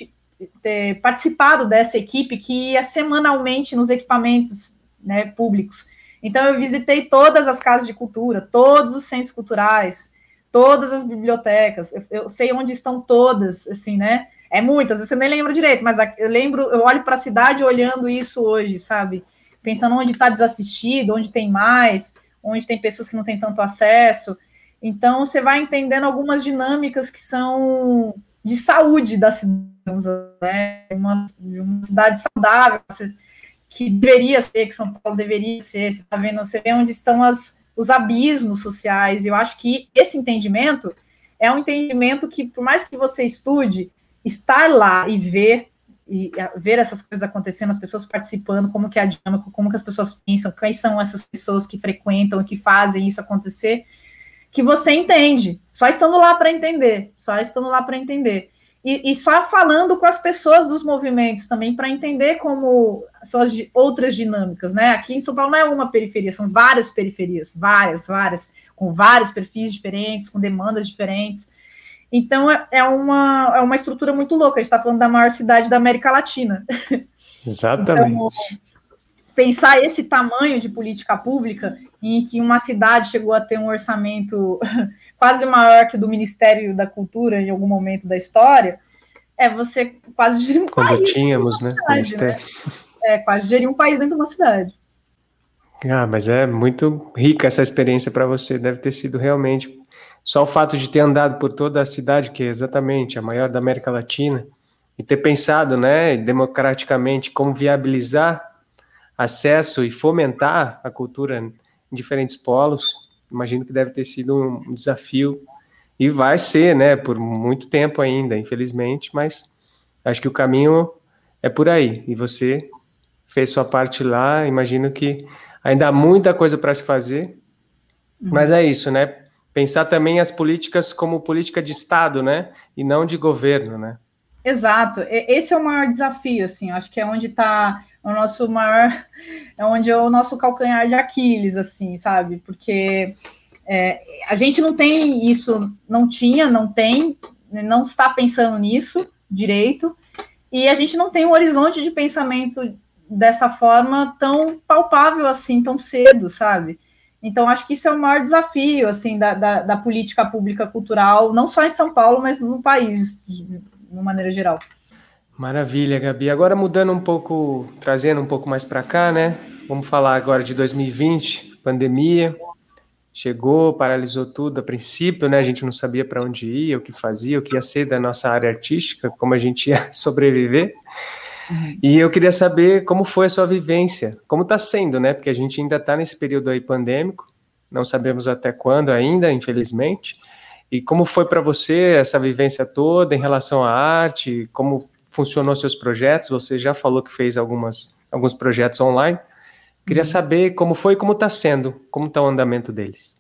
ter participado dessa equipe que ia semanalmente nos equipamentos né, públicos. Então, eu visitei todas as casas de cultura, todos os centros culturais, todas as bibliotecas, eu, eu sei onde estão todas, assim, né? É muitas, você nem lembra direito, mas eu lembro, eu olho para a cidade olhando isso hoje, sabe? Pensando onde está desassistido, onde tem mais, onde tem pessoas que não têm tanto acesso. Então, você vai entendendo algumas dinâmicas que são de saúde da cidade, né? Uma, uma cidade saudável, que deveria ser, que São Paulo deveria ser. Você está vendo, você vê onde estão as, os abismos sociais. Eu acho que esse entendimento é um entendimento que, por mais que você estude, estar lá e ver e ver essas coisas acontecendo, as pessoas participando, como que é a dinâmica, como que as pessoas pensam, quais são essas pessoas que frequentam que fazem isso acontecer, que você entende, só estando lá para entender, só estando lá para entender. E, e, só falando com as pessoas dos movimentos também para entender como são as outras dinâmicas, né? Aqui em São Paulo não é uma periferia, são várias periferias, várias, várias, com vários perfis diferentes, com demandas diferentes. Então é, é, uma, é uma estrutura muito louca. A gente está falando da maior cidade da América Latina. Exatamente. Então, pensar esse tamanho de política pública, em que uma cidade chegou a ter um orçamento quase maior que do Ministério da Cultura em algum momento da história, é você quase gerir um Quando país. tínhamos, né? Cidade, Ministério. Né? É, quase gerir um país dentro de uma cidade. Ah, mas é muito rica essa experiência para você. Deve ter sido realmente só o fato de ter andado por toda a cidade, que é exatamente a maior da América Latina, e ter pensado, né, democraticamente, como viabilizar acesso e fomentar a cultura em diferentes polos, imagino que deve ter sido um desafio e vai ser, né, por muito tempo ainda, infelizmente, mas acho que o caminho é por aí. E você fez sua parte lá, imagino que ainda há muita coisa para se fazer, uhum. mas é isso, né? pensar também as políticas como política de Estado, né? E não de governo, né? Exato. Esse é o maior desafio, assim. Acho que é onde está o nosso maior, é onde é o nosso calcanhar de Aquiles, assim, sabe? Porque É, a gente não tem isso, não tinha, não tem, não está pensando nisso direito, e a gente não tem um horizonte de pensamento dessa forma tão palpável assim, tão cedo, sabe? Então, acho que isso é o maior desafio, assim, da, da, da política pública cultural, não só em São Paulo, mas no país, de uma maneira geral. Maravilha, Gabi. Agora mudando um pouco, trazendo um pouco mais para cá, né? Vamos falar agora de 2020, pandemia. Chegou, paralisou tudo a princípio, né? A gente não sabia para onde ia, o que fazia, o que ia ser da nossa área artística, como a gente ia sobreviver. E eu queria saber como foi a sua vivência, como está sendo, né? Porque a gente ainda está nesse período aí pandêmico, não sabemos até quando ainda, infelizmente. E como foi para você essa vivência toda em relação à arte? Como funcionou seus projetos? Você já falou que fez algumas, alguns projetos online. Queria uhum. saber como foi e como está sendo, como está o andamento deles.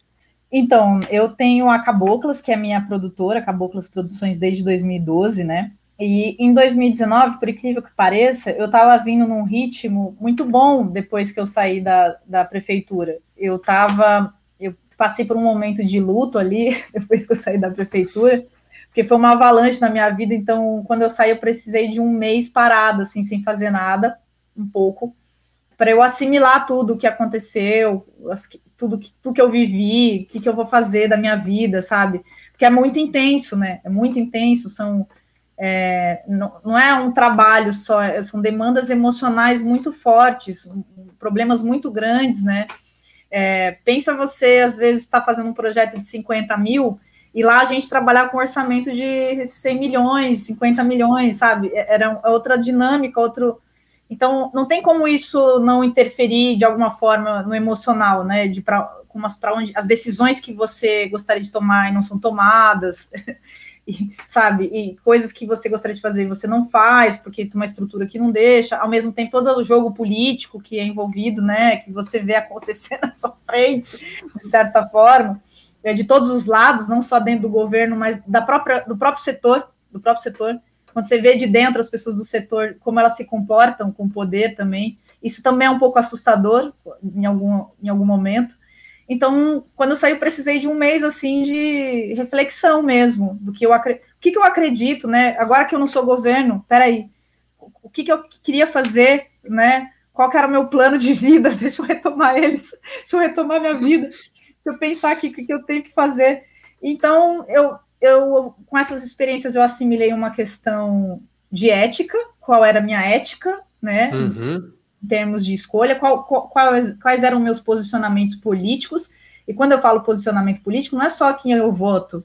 Então, eu tenho a Caboclas, que é minha produtora, Caboclas Produções desde 2012, né? E em 2019, por incrível que pareça, eu estava vindo num ritmo muito bom depois que eu saí da, da prefeitura. Eu estava, eu passei por um momento de luto ali, depois que eu saí da prefeitura, porque foi uma avalanche na minha vida. Então, quando eu saí, eu precisei de um mês parado, assim, sem fazer nada, um pouco, para eu assimilar tudo o que aconteceu, tudo que, tudo que eu vivi, o que, que eu vou fazer da minha vida, sabe? Porque é muito intenso, né? É muito intenso, são é, não, não, é um trabalho só, é, são demandas emocionais muito fortes, problemas muito grandes, né? É, pensa você, às vezes, está fazendo um projeto de 50 mil e lá a gente trabalhar com orçamento de 100 milhões, 50 milhões, sabe? É, era outra dinâmica, outro. Então, não tem como isso não interferir de alguma forma no emocional, né? De para onde as decisões que você gostaria de tomar e não são tomadas. e, sabe, e coisas que você gostaria de fazer e você não faz, porque tem uma estrutura que não deixa, ao mesmo tempo todo o jogo político que é envolvido, né, que você vê acontecer na sua frente, de certa forma, é, de todos os lados, não só dentro do governo, mas da própria, do próprio setor, do próprio setor, quando você vê de dentro as pessoas do setor, como elas se comportam com o poder também, isso também é um pouco assustador em algum, em algum momento, então, quando eu saí, eu precisei de um mês assim de reflexão mesmo, do que eu, o que, que eu acredito, né? Agora que eu não sou governo, peraí, o que, que eu queria fazer, né? Qual que era o meu plano de vida? Deixa eu retomar eles, deixa eu retomar minha vida, deixa eu pensar aqui o que, que eu tenho que fazer. Então, eu, eu, com essas experiências, eu assimilei uma questão de ética, qual era a minha ética, né? Uhum em termos de escolha, qual, qual, quais, quais eram meus posicionamentos políticos, e quando eu falo posicionamento político, não é só quem eu voto,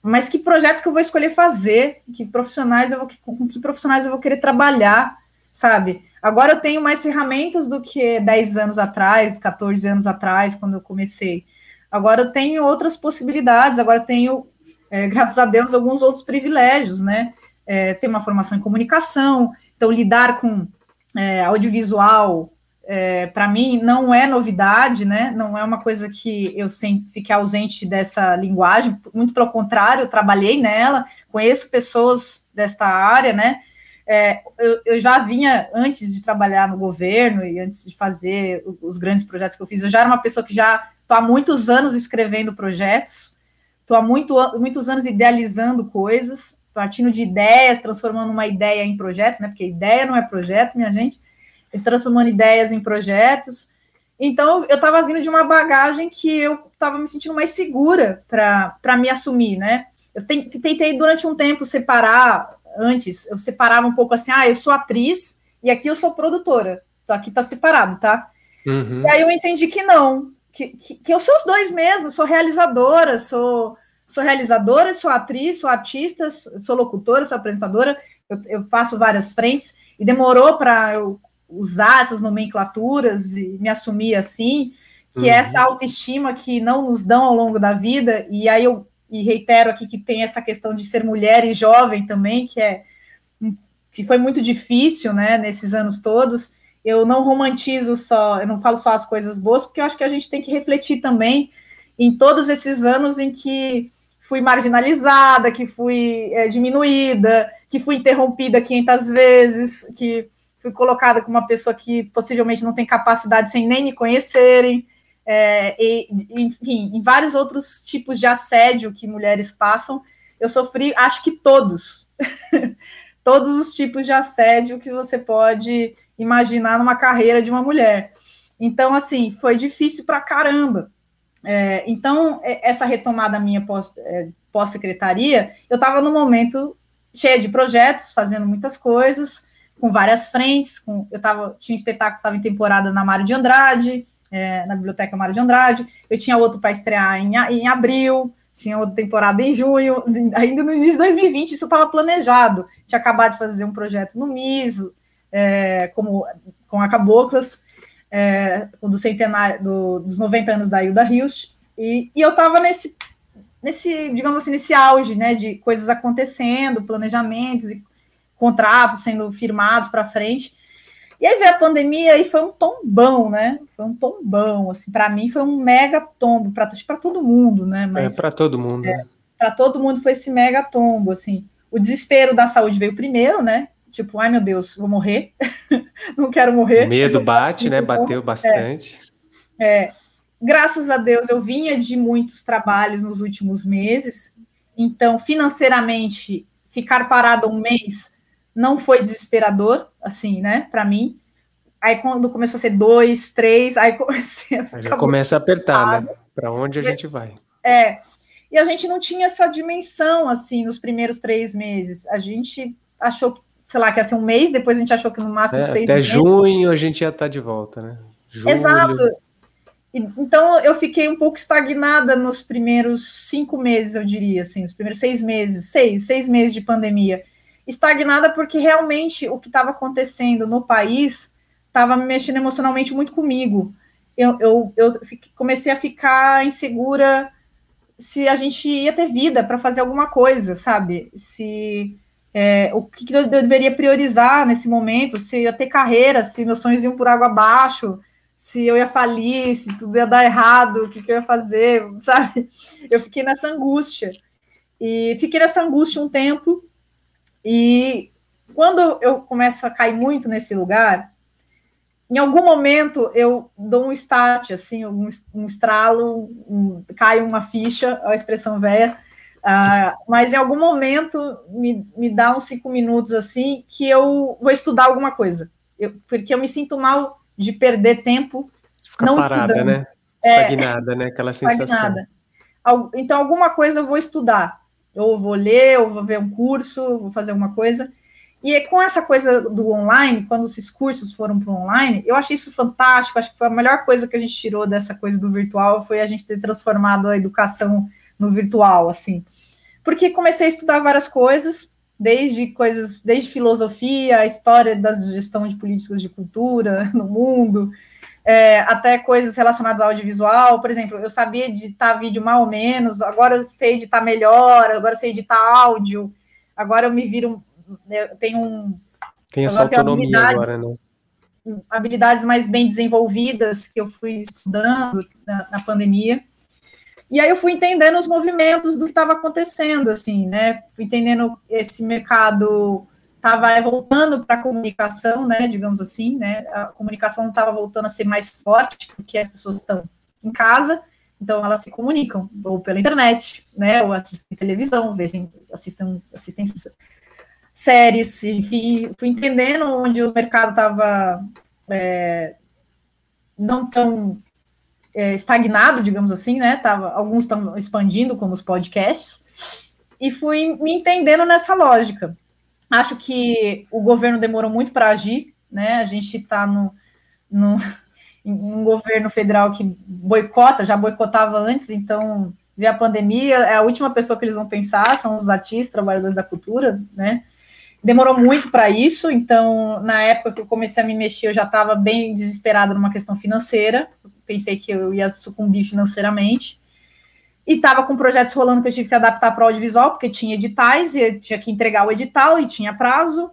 mas que projetos que eu vou escolher fazer, que profissionais eu vou, com que profissionais eu vou querer trabalhar, sabe? Agora eu tenho mais ferramentas do que 10 anos atrás, 14 anos atrás, quando eu comecei. Agora eu tenho outras possibilidades, agora eu tenho, é, graças a Deus, alguns outros privilégios, né? É, ter uma formação em comunicação, então lidar com é, audiovisual, para mim, não é novidade, né? Não é uma coisa que eu sempre fiquei ausente dessa linguagem, muito pelo contrário, eu trabalhei nela, conheço pessoas desta área, né? É, eu, eu, já vinha, antes de trabalhar no governo e antes de fazer os grandes projetos que eu fiz, eu já era uma pessoa que já estou há muitos anos escrevendo projetos, estou há muito, muitos anos idealizando coisas, partindo de ideias, transformando uma ideia em projeto, né? Porque ideia não é projeto, minha gente, e transformando ideias em projetos. Então, eu estava vindo de uma bagagem que eu estava me sentindo mais segura para me assumir, né? Eu tentei durante um tempo separar, antes, eu separava um pouco assim, ah, eu sou atriz e aqui eu sou produtora. Então, aqui está separado, tá? Uhum. E aí eu entendi que não, que, que, que eu sou os dois mesmo, sou realizadora, sou sou realizadora, sou atriz, sou artista, sou locutora, sou apresentadora, eu, eu faço várias frentes, e demorou para eu usar essas nomenclaturas e me assumir assim, que uhum. é essa autoestima que não nos dão ao longo da vida, e aí eu e reitero aqui que tem essa questão de ser mulher e jovem também, que é que foi muito difícil, né, nesses anos todos. Eu não romantizo só, eu não falo só as coisas boas, porque eu acho que a gente tem que refletir também em todos esses anos em que fui marginalizada, que fui é, diminuída, que fui interrompida 500 vezes, que fui colocada como uma pessoa que possivelmente não tem capacidade sem nem me conhecerem. É, e, enfim, em vários outros tipos de assédio que mulheres passam, eu sofri, acho que todos, todos os tipos de assédio que você pode imaginar numa carreira de uma mulher. Então, assim, foi difícil para caramba. É, então, essa retomada minha é, pós-secretaria, pós eu estava num momento cheio de projetos, fazendo muitas coisas, com várias frentes. Com, eu tava, tinha um espetáculo que estava em temporada na Mário de Andrade, é, na Biblioteca Mário de Andrade, eu tinha outro para estrear em, em abril, tinha outra temporada em junho, ainda no início de 2020, isso estava planejado. Tinha acabado de fazer um projeto no MIS, é, como, com a Caboclas, é, do centenário, do, dos 90 anos da Hilda Rios, e, e eu estava nesse, nesse, digamos assim, nesse auge, né, de coisas acontecendo, planejamentos e contratos sendo firmados para frente, e aí veio a pandemia e foi um tombão, né? Foi um tombão, assim, para mim foi um mega tombo, para todo mundo, né? É, Mas, é, para todo mundo. É? Para todo mundo foi esse mega tombo, assim. O desespero da saúde veio primeiro, né? Tipo, ai meu Deus, vou morrer, não quero morrer. O medo bate, né? Bateu bastante. É, é, graças a Deus eu vinha de muitos trabalhos nos últimos meses, então financeiramente ficar parado um mês não foi desesperador, assim, né, para mim. Aí quando começou a ser dois, três, aí comecei a ficar. Aí já começa a apertar, né? Para onde a gente vai? É. E a gente não tinha essa dimensão, assim, nos primeiros três meses. A gente achou sei lá, que ia ser um mês, depois a gente achou que no máximo é, seis até meses. Até junho a gente ia estar tá de volta, né? Julho. Exato. Então eu fiquei um pouco estagnada nos primeiros cinco meses, eu diria, assim, os primeiros seis meses, seis, seis meses de pandemia. Estagnada porque realmente o que estava acontecendo no país estava me mexendo emocionalmente muito comigo. Eu, eu, eu comecei a ficar insegura se a gente ia ter vida para fazer alguma coisa, sabe? Se é, o que, eu deveria priorizar nesse momento, se eu ia ter carreira, se meus sonhos iam por água abaixo, se eu ia falir, se tudo ia dar errado, o que, que eu ia fazer, sabe? Eu fiquei nessa angústia. E fiquei nessa angústia um tempo, e quando eu começo a cair muito nesse lugar, em algum momento eu dou um start, assim, um, um estralo, um, cai uma ficha, a expressão velha, Uh, mas em algum momento me, me dá uns cinco minutos assim que eu vou estudar alguma coisa. Eu, porque eu me sinto mal de perder tempo Ficar não parada, estudando. né? É. Estagnada, é, né? Aquela sensação. Estagnada. Então, alguma coisa eu vou estudar. Eu vou ler, ou vou ver um curso, vou fazer alguma coisa. E com essa coisa do online, quando esses cursos foram para o online, eu achei isso fantástico. Acho que foi a melhor coisa que a gente tirou dessa coisa do virtual, foi a gente ter transformado a educação no virtual, assim. Porque comecei a estudar várias coisas, desde coisas, desde filosofia, a história da gestão de políticas de cultura no mundo, é, até coisas relacionadas ao audiovisual. Por exemplo, eu sabia editar vídeo mal ou menos, agora eu sei editar melhor, agora eu sei editar áudio, agora eu me viro, eu tenho um... Tem essa autonomia agora, né? Habilidades mais bem desenvolvidas que eu fui estudando na, na pandemia. E aí eu fui entendendo os movimentos do que estava acontecendo, assim, né? Fui entendendo esse mercado estava voltando para a comunicação, né? Digamos assim, né? A comunicação estava voltando a ser mais forte porque as pessoas estão em casa, então elas se comunicam ou pela internet, né? Ou assistem televisão, vejam, assistem, assistem séries, enfim, fui entendendo onde o mercado estava é, não tão é, estagnado, digamos assim, né? Tava, alguns estão expandindo, como os podcasts, e fui me entendendo nessa lógica. Acho que o governo demorou muito para agir, né? A gente está no, no, um governo federal que boicota, já boicotava antes, então veio a pandemia, é a última pessoa que eles vão pensar, são os artistas, trabalhadores da cultura, né? Demorou muito para isso, então, na época que eu comecei a me mexer, eu já estava bem desesperada numa questão financeira, pensei que eu ia sucumbir financeiramente. E estava com projetos rolando que eu tive que adaptar para o audiovisual, porque tinha editais, e eu tinha que entregar o edital, e tinha prazo.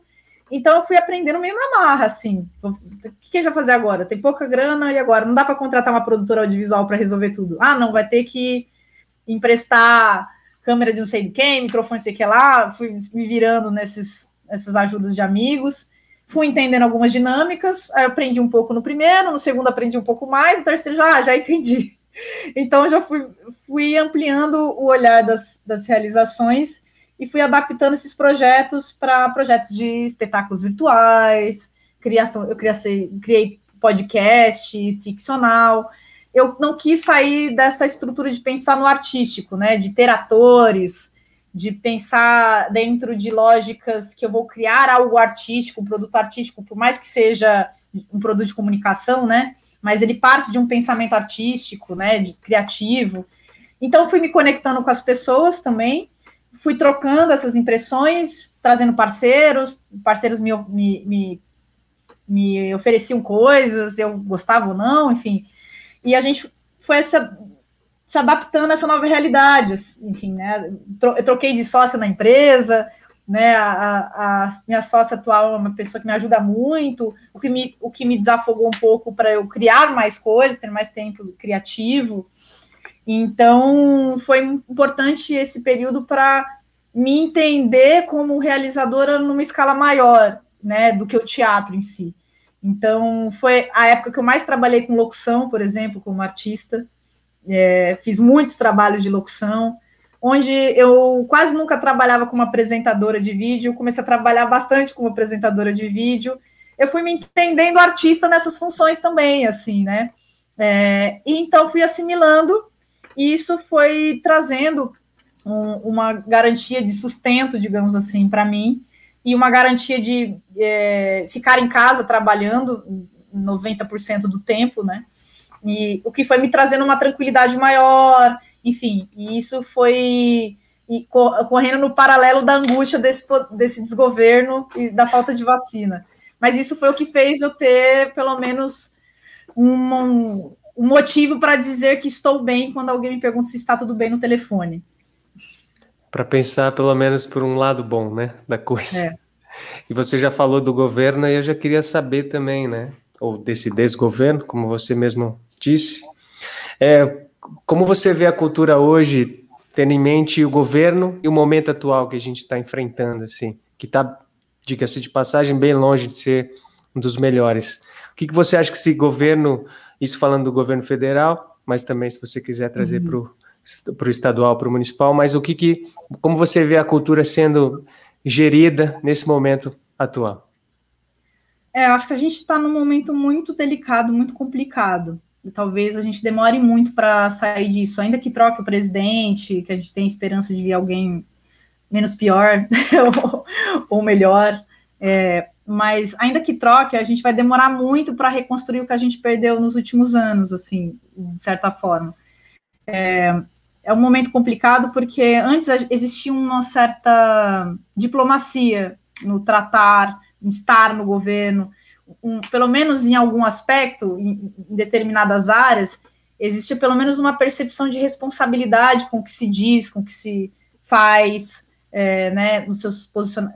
Então, eu fui aprendendo meio na marra, assim. O que, a gente vai fazer agora? Tem pouca grana, e agora? Não dá para contratar uma produtora audiovisual para resolver tudo. Ah, não, vai ter que emprestar câmera de não sei de quem, microfone sei que lá. Fui me virando nesses, nessas ajudas de amigos. fui entendendo algumas dinâmicas, aí eu aprendi um pouco no primeiro, no segundo aprendi um pouco mais, no terceiro já, já entendi. Então, já fui, fui ampliando o olhar das, das realizações e fui adaptando esses projetos para projetos de espetáculos virtuais, criação, eu criei, criei podcast ficcional. Eu não quis sair dessa estrutura de pensar no artístico, né? De ter atores, de pensar dentro de lógicas que eu vou criar algo artístico, um produto artístico, por mais que seja um produto de comunicação, né? Mas ele parte de um pensamento artístico, né? De criativo. Então fui me conectando com as pessoas também, fui trocando essas impressões, trazendo parceiros, parceiros me, me, me, me ofereciam coisas, eu gostava ou não, enfim. E a gente foi essa se adaptando a essa nova realidade, enfim, né? Eu troquei de sócia na empresa, né? A, a, minha sócia atual é uma pessoa que me ajuda muito, o que me, o que me desafogou um pouco para eu criar mais coisas, ter mais tempo criativo. Então, foi importante esse período para me entender como realizadora numa escala maior, né, do que o teatro em si. Então, foi a época que eu mais trabalhei com locução, por exemplo, como artista é, fiz muitos trabalhos de locução, onde eu quase nunca trabalhava como apresentadora de vídeo, comecei a trabalhar bastante como apresentadora de vídeo. Eu fui me entendendo artista nessas funções também, assim, né? É, e então fui assimilando, e isso foi trazendo um, uma garantia de sustento, digamos assim, para mim, e uma garantia de é, ficar em casa trabalhando 90% do tempo, né? E o que foi me trazendo uma tranquilidade maior, enfim, e isso foi e, correndo no paralelo da angústia desse, desse desgoverno e da falta de vacina. Mas isso foi o que fez eu ter, pelo menos, um, um motivo para dizer que estou bem quando alguém me pergunta se está tudo bem no telefone. Para pensar, pelo menos, por um lado bom, né, da coisa. É. E você já falou do governo, e eu já queria saber também, né, ou desse desgoverno, como você mesmo disse. É, como você vê a cultura hoje, tendo em mente o governo e o momento atual que a gente está enfrentando, assim, que está, diga-se de passagem, bem longe de ser um dos melhores. O que, que você acha que esse governo, isso falando do governo federal, mas também se você quiser trazer uhum. para o estadual, para o municipal, mas o que, que, como você vê a cultura sendo gerida nesse momento atual? É, acho que a gente está num momento muito delicado, muito complicado talvez a gente demore muito para sair disso, ainda que troque o presidente, que a gente tem esperança de vir alguém menos pior ou, ou, melhor, é, mas ainda que troque, a gente vai demorar muito para reconstruir o que a gente perdeu nos últimos anos, assim, de certa forma. É, é um momento complicado porque antes existia uma certa diplomacia no tratar, no estar no governo, um, pelo menos em algum aspecto, em, em determinadas áreas, existe pelo menos uma percepção de responsabilidade com o que se diz, com o que se faz, é, né, no, seu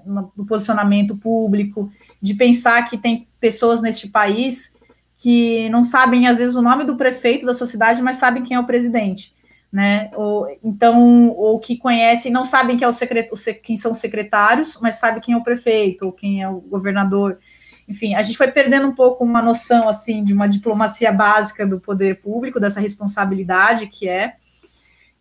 no posicionamento público, de pensar que tem pessoas neste país que não sabem, às vezes, o nome do prefeito da sua cidade, mas sabem quem é o presidente, né, ou, então, ou que conhecem, não sabem quem, é o secret, quem são os secretários, mas sabem quem é o prefeito, ou quem é o governador, enfim, a gente foi perdendo um pouco uma noção assim de uma diplomacia básica do poder público, dessa responsabilidade que é.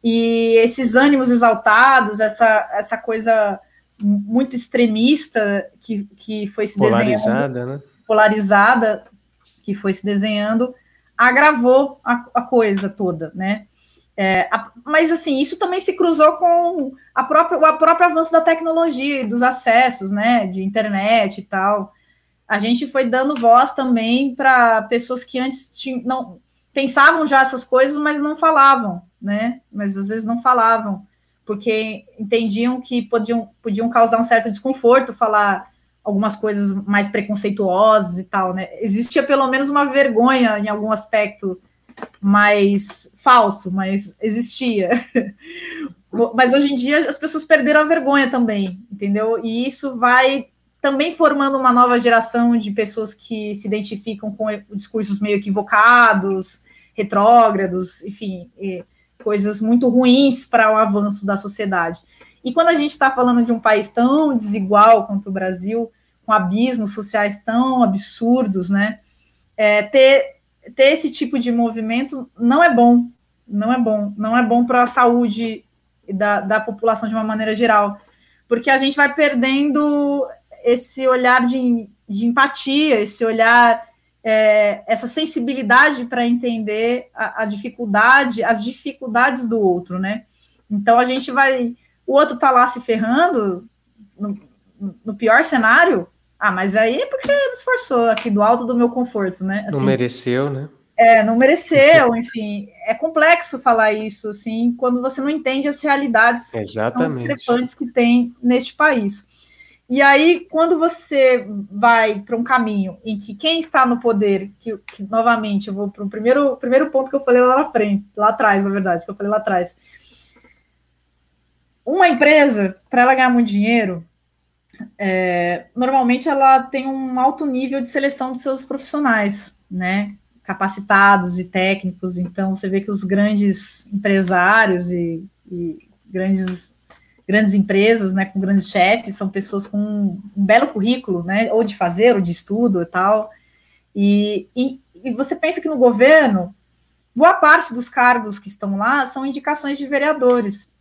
E esses ânimos exaltados, essa, essa coisa muito extremista que, que foi se polarizada, desenhando, né? polarizada, que foi se desenhando, agravou a, a coisa toda, né? É, a, mas assim, isso também se cruzou com a própria, o próprio avanço da tecnologia e dos acessos, né? De internet e tal a gente foi dando voz também para pessoas que antes tinham, não pensavam já essas coisas, mas não falavam, né? Mas às vezes não falavam, porque entendiam que podiam, podiam causar um certo desconforto falar algumas coisas mais preconceituosas e tal, né? Existia pelo menos uma vergonha em algum aspecto mais falso, mas existia. mas hoje em dia as pessoas perderam a vergonha também, entendeu? E isso vai também formando uma nova geração de pessoas que se identificam com discursos meio equivocados, retrógrados, enfim, coisas muito ruins para o avanço da sociedade. E quando a gente está falando de um país tão desigual quanto o Brasil, com abismos sociais tão absurdos, né? É, ter, ter esse tipo de movimento não é bom, não é bom, não é bom para a saúde da, da população de uma maneira geral, porque a gente vai perdendo esse olhar de, de empatia, esse olhar, é, essa sensibilidade para entender a, a dificuldade, as dificuldades do outro, né? Então a gente vai, o outro tá lá se ferrando, no, no pior cenário, ah, mas aí é porque não esforçou aqui do alto do meu conforto, né? Assim, não mereceu, né? É, não mereceu, enfim. É complexo falar isso, assim, quando você não entende as realidades discrepantes que tem neste país. E aí, quando você vai para um caminho em que quem está no poder, que, que novamente eu vou para o primeiro, primeiro ponto que eu falei lá na frente, lá atrás, na verdade, que eu falei lá atrás. Uma empresa, para ela ganhar muito dinheiro, é, normalmente ela tem um alto nível de seleção dos seus profissionais, né? Capacitados e técnicos. Então, você vê que os grandes empresários e, e grandes, grandes empresas, né, com grandes chefes, são pessoas com um, um, belo currículo, né? Ou de fazer, ou de estudo e tal. E, e, e você pensa que no governo, boa parte dos cargos que estão lá são indicações de vereadores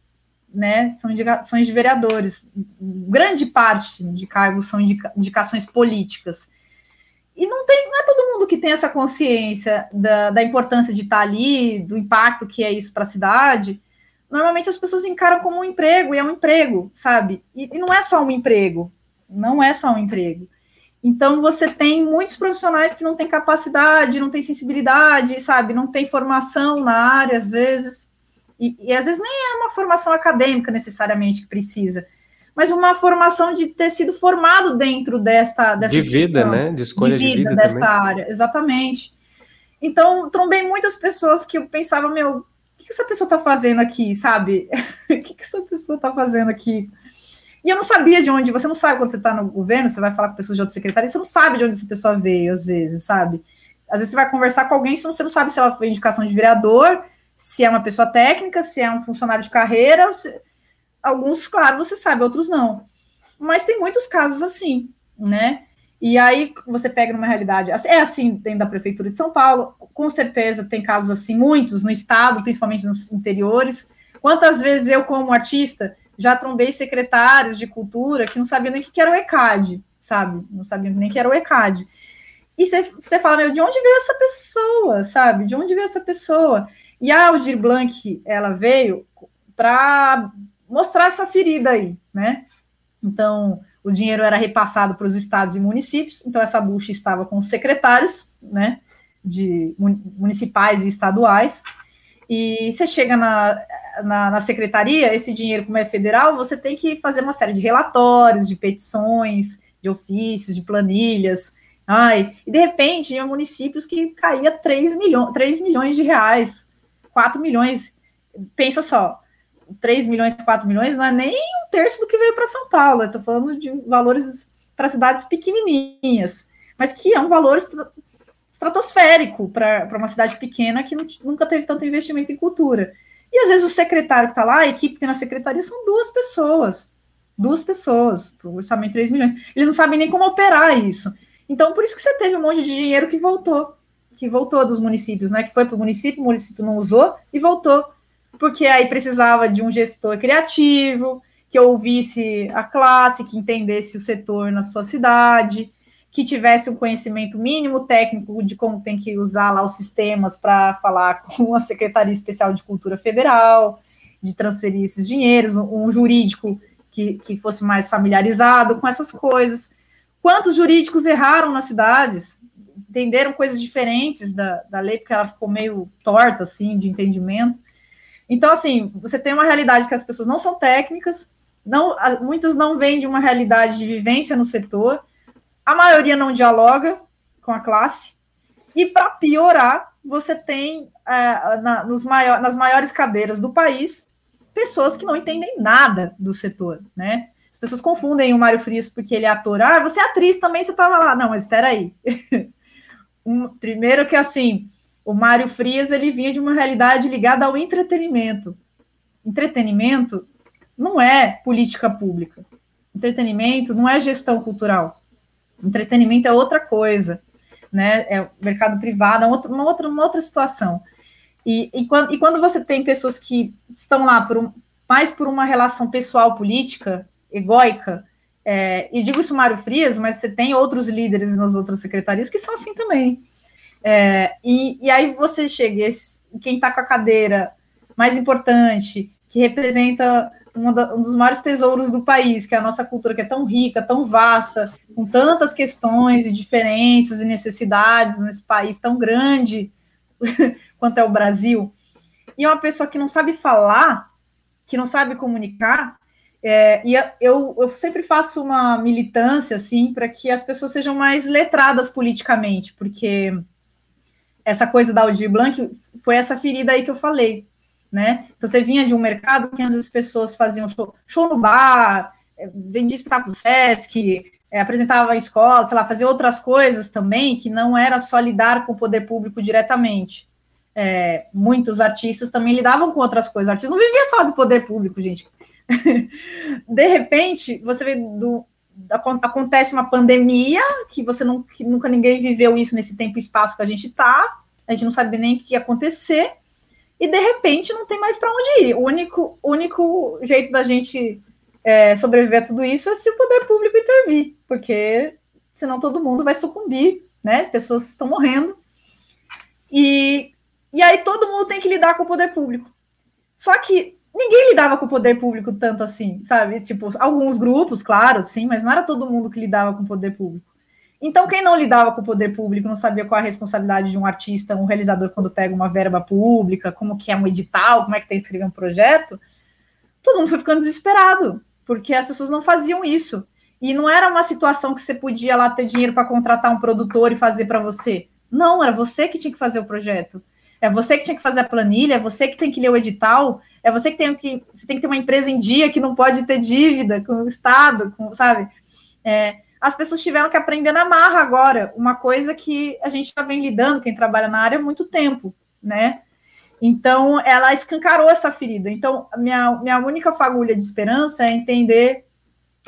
né, são indicações de vereadores. Grande parte de cargos são indica indicações políticas. E não, tem, não é todo mundo que tem essa consciência da, da importância de estar ali, do impacto que é isso para a cidade. Normalmente as pessoas encaram como um emprego, e é um emprego, sabe? E, e não é só um emprego, não é só um emprego. Então você tem muitos profissionais que não têm capacidade, não têm sensibilidade, sabe? Não tem formação na área, às vezes, e, e às vezes nem é uma formação acadêmica necessariamente que precisa, mas uma formação de ter sido formado dentro desta dessa de vida, né? De escolha de vida, de vida desta também. área, exatamente. Então, trombei muitas pessoas que eu pensava, meu, o que essa pessoa está fazendo aqui, sabe? o que essa pessoa está fazendo aqui? E eu não sabia de onde, você não sabe quando você está no governo, você vai falar com pessoas de outra secretaria, você não sabe de onde essa pessoa veio, às vezes, sabe? Às vezes você vai conversar com alguém, você não sabe se ela foi indicação de vereador, se é uma pessoa técnica, se é um funcionário de carreira, se... alguns, claro, você sabe, outros não. Mas tem muitos casos assim, né? E aí você pega numa realidade, é assim dentro da prefeitura de São Paulo, com certeza tem casos assim, muitos no estado, principalmente nos interiores. Quantas vezes eu, como artista, já trombei secretários de cultura que não sabiam nem o que era o ECAD, sabe? Não sabiam nem o que era o ECAD. E você fala, meu, de onde veio essa pessoa, sabe? De onde veio essa pessoa? E a Aldir Blanc, ela veio para mostrar essa ferida aí, né? Então, o dinheiro era repassado para os estados e municípios, então essa bucha estava com os secretários, né, de municipais e estaduais, e você chega na, na, na, secretaria, esse dinheiro, como é federal, você tem que fazer uma série de relatórios, de petições, de ofícios, de planilhas, ai, e de repente, tinha municípios que caía 3 milhões, 3 milhões de reais 4 milhões, pensa só, 3 milhões, 4 milhões não é nem um terço do que veio para São Paulo. Estou falando de valores para cidades pequenininhas, mas que é um valor estratosférico para uma cidade pequena que nunca teve tanto investimento em cultura. E às vezes o secretário que está lá, a equipe que tem na secretaria, são duas pessoas. Duas pessoas, o orçamento de 3 milhões. Eles não sabem nem como operar isso. Então, por isso que você teve um monte de dinheiro que voltou que voltou dos municípios, né? Que foi para o município, o município não usou e voltou, porque aí precisava de um gestor criativo que ouvisse a classe, que entendesse o setor na sua cidade, que tivesse um conhecimento mínimo técnico de como tem que usar lá os sistemas para falar com a Secretaria Especial de Cultura Federal, de transferir esses dinheiros, um jurídico que, que fosse mais familiarizado com essas coisas. Quantos jurídicos erraram nas cidades? entenderam coisas diferentes da, da lei, porque ela ficou meio torta, assim, de entendimento. Então, assim, você tem uma realidade que as pessoas não são técnicas, não, muitas não vêm de uma realidade de vivência no setor, a maioria não dialoga com a classe, e para piorar, você tem é, na, nos maior, nas maiores cadeiras do país pessoas que não entendem nada do setor, né? As pessoas confundem o Mário Frias porque ele é ator. Ah, você é atriz também, você estava lá. Não, mas espera aí. um, primeiro que assim, o Mário Frias ele vinha de uma realidade ligada ao entretenimento. Entretenimento não é política pública. Entretenimento não é gestão cultural. Entretenimento é outra coisa, né? É mercado privado, é uma, outra, uma outra situação. E, e, quando, e quando você tem pessoas que estão lá por um, mais por uma relação pessoal política, egóica, é, e digo isso Mário Frias, mas você tem outros líderes nas outras secretarias que são assim também. É, e, e, aí você chega, esse, quem está com a cadeira mais importante, que representa da, um dos maiores tesouros do país, que é a nossa cultura, que é tão rica, tão vasta, com tantas questões e diferenças e necessidades nesse país tão grande quanto é o Brasil, e é uma pessoa que não sabe falar, que não sabe comunicar, é, e eu, eu sempre faço uma militância assim para que as pessoas sejam mais letradas politicamente, porque essa coisa da Aldir Blanc foi essa ferida aí que eu falei, né? Então você vinha de um mercado que as pessoas faziam show, show no bar, é, vendia espetáculo Sesc, é, apresentava a escola, sei lá, fazia outras coisas também, que não era só lidar com o poder público diretamente. É, muitos artistas também lidavam com outras coisas. O artista não vivia só do poder público, gente. de repente, você vê do, acontece uma pandemia que você não, que nunca ninguém viveu isso nesse tempo e espaço que a gente está, a gente não sabe nem o que ia acontecer, e de repente não tem mais para onde ir. O único, único jeito da gente é, sobreviver a tudo isso é se o poder público intervir, porque senão todo mundo vai sucumbir, né? Pessoas estão morrendo. E, e aí todo mundo tem que lidar com o poder público. Só que ninguém lidava com o poder público tanto assim, sabe? Tipo, alguns grupos, claro, sim, mas não era todo mundo que lidava com o poder público. Então, quem não lidava com o poder público, não sabia qual é a responsabilidade de um artista, um realizador, quando pega uma verba pública, como que é um edital, como é que tem que escrever um projeto, todo mundo foi ficando desesperado, porque as pessoas não faziam isso. E não era uma situação que você podia lá ter dinheiro para contratar um produtor e fazer para você. Não, era você que tinha que fazer o projeto. É você que tinha que fazer a planilha, é você que tem que ler o edital, é você que tem que. Você tem que ter uma empresa em dia que não pode ter dívida com o Estado, com, sabe? É, as pessoas tiveram que aprender na marra agora, uma coisa que a gente está vem lidando, quem trabalha na área, há muito tempo, né? Então, ela escancarou essa ferida. Então, minha, minha única fagulha de esperança é entender.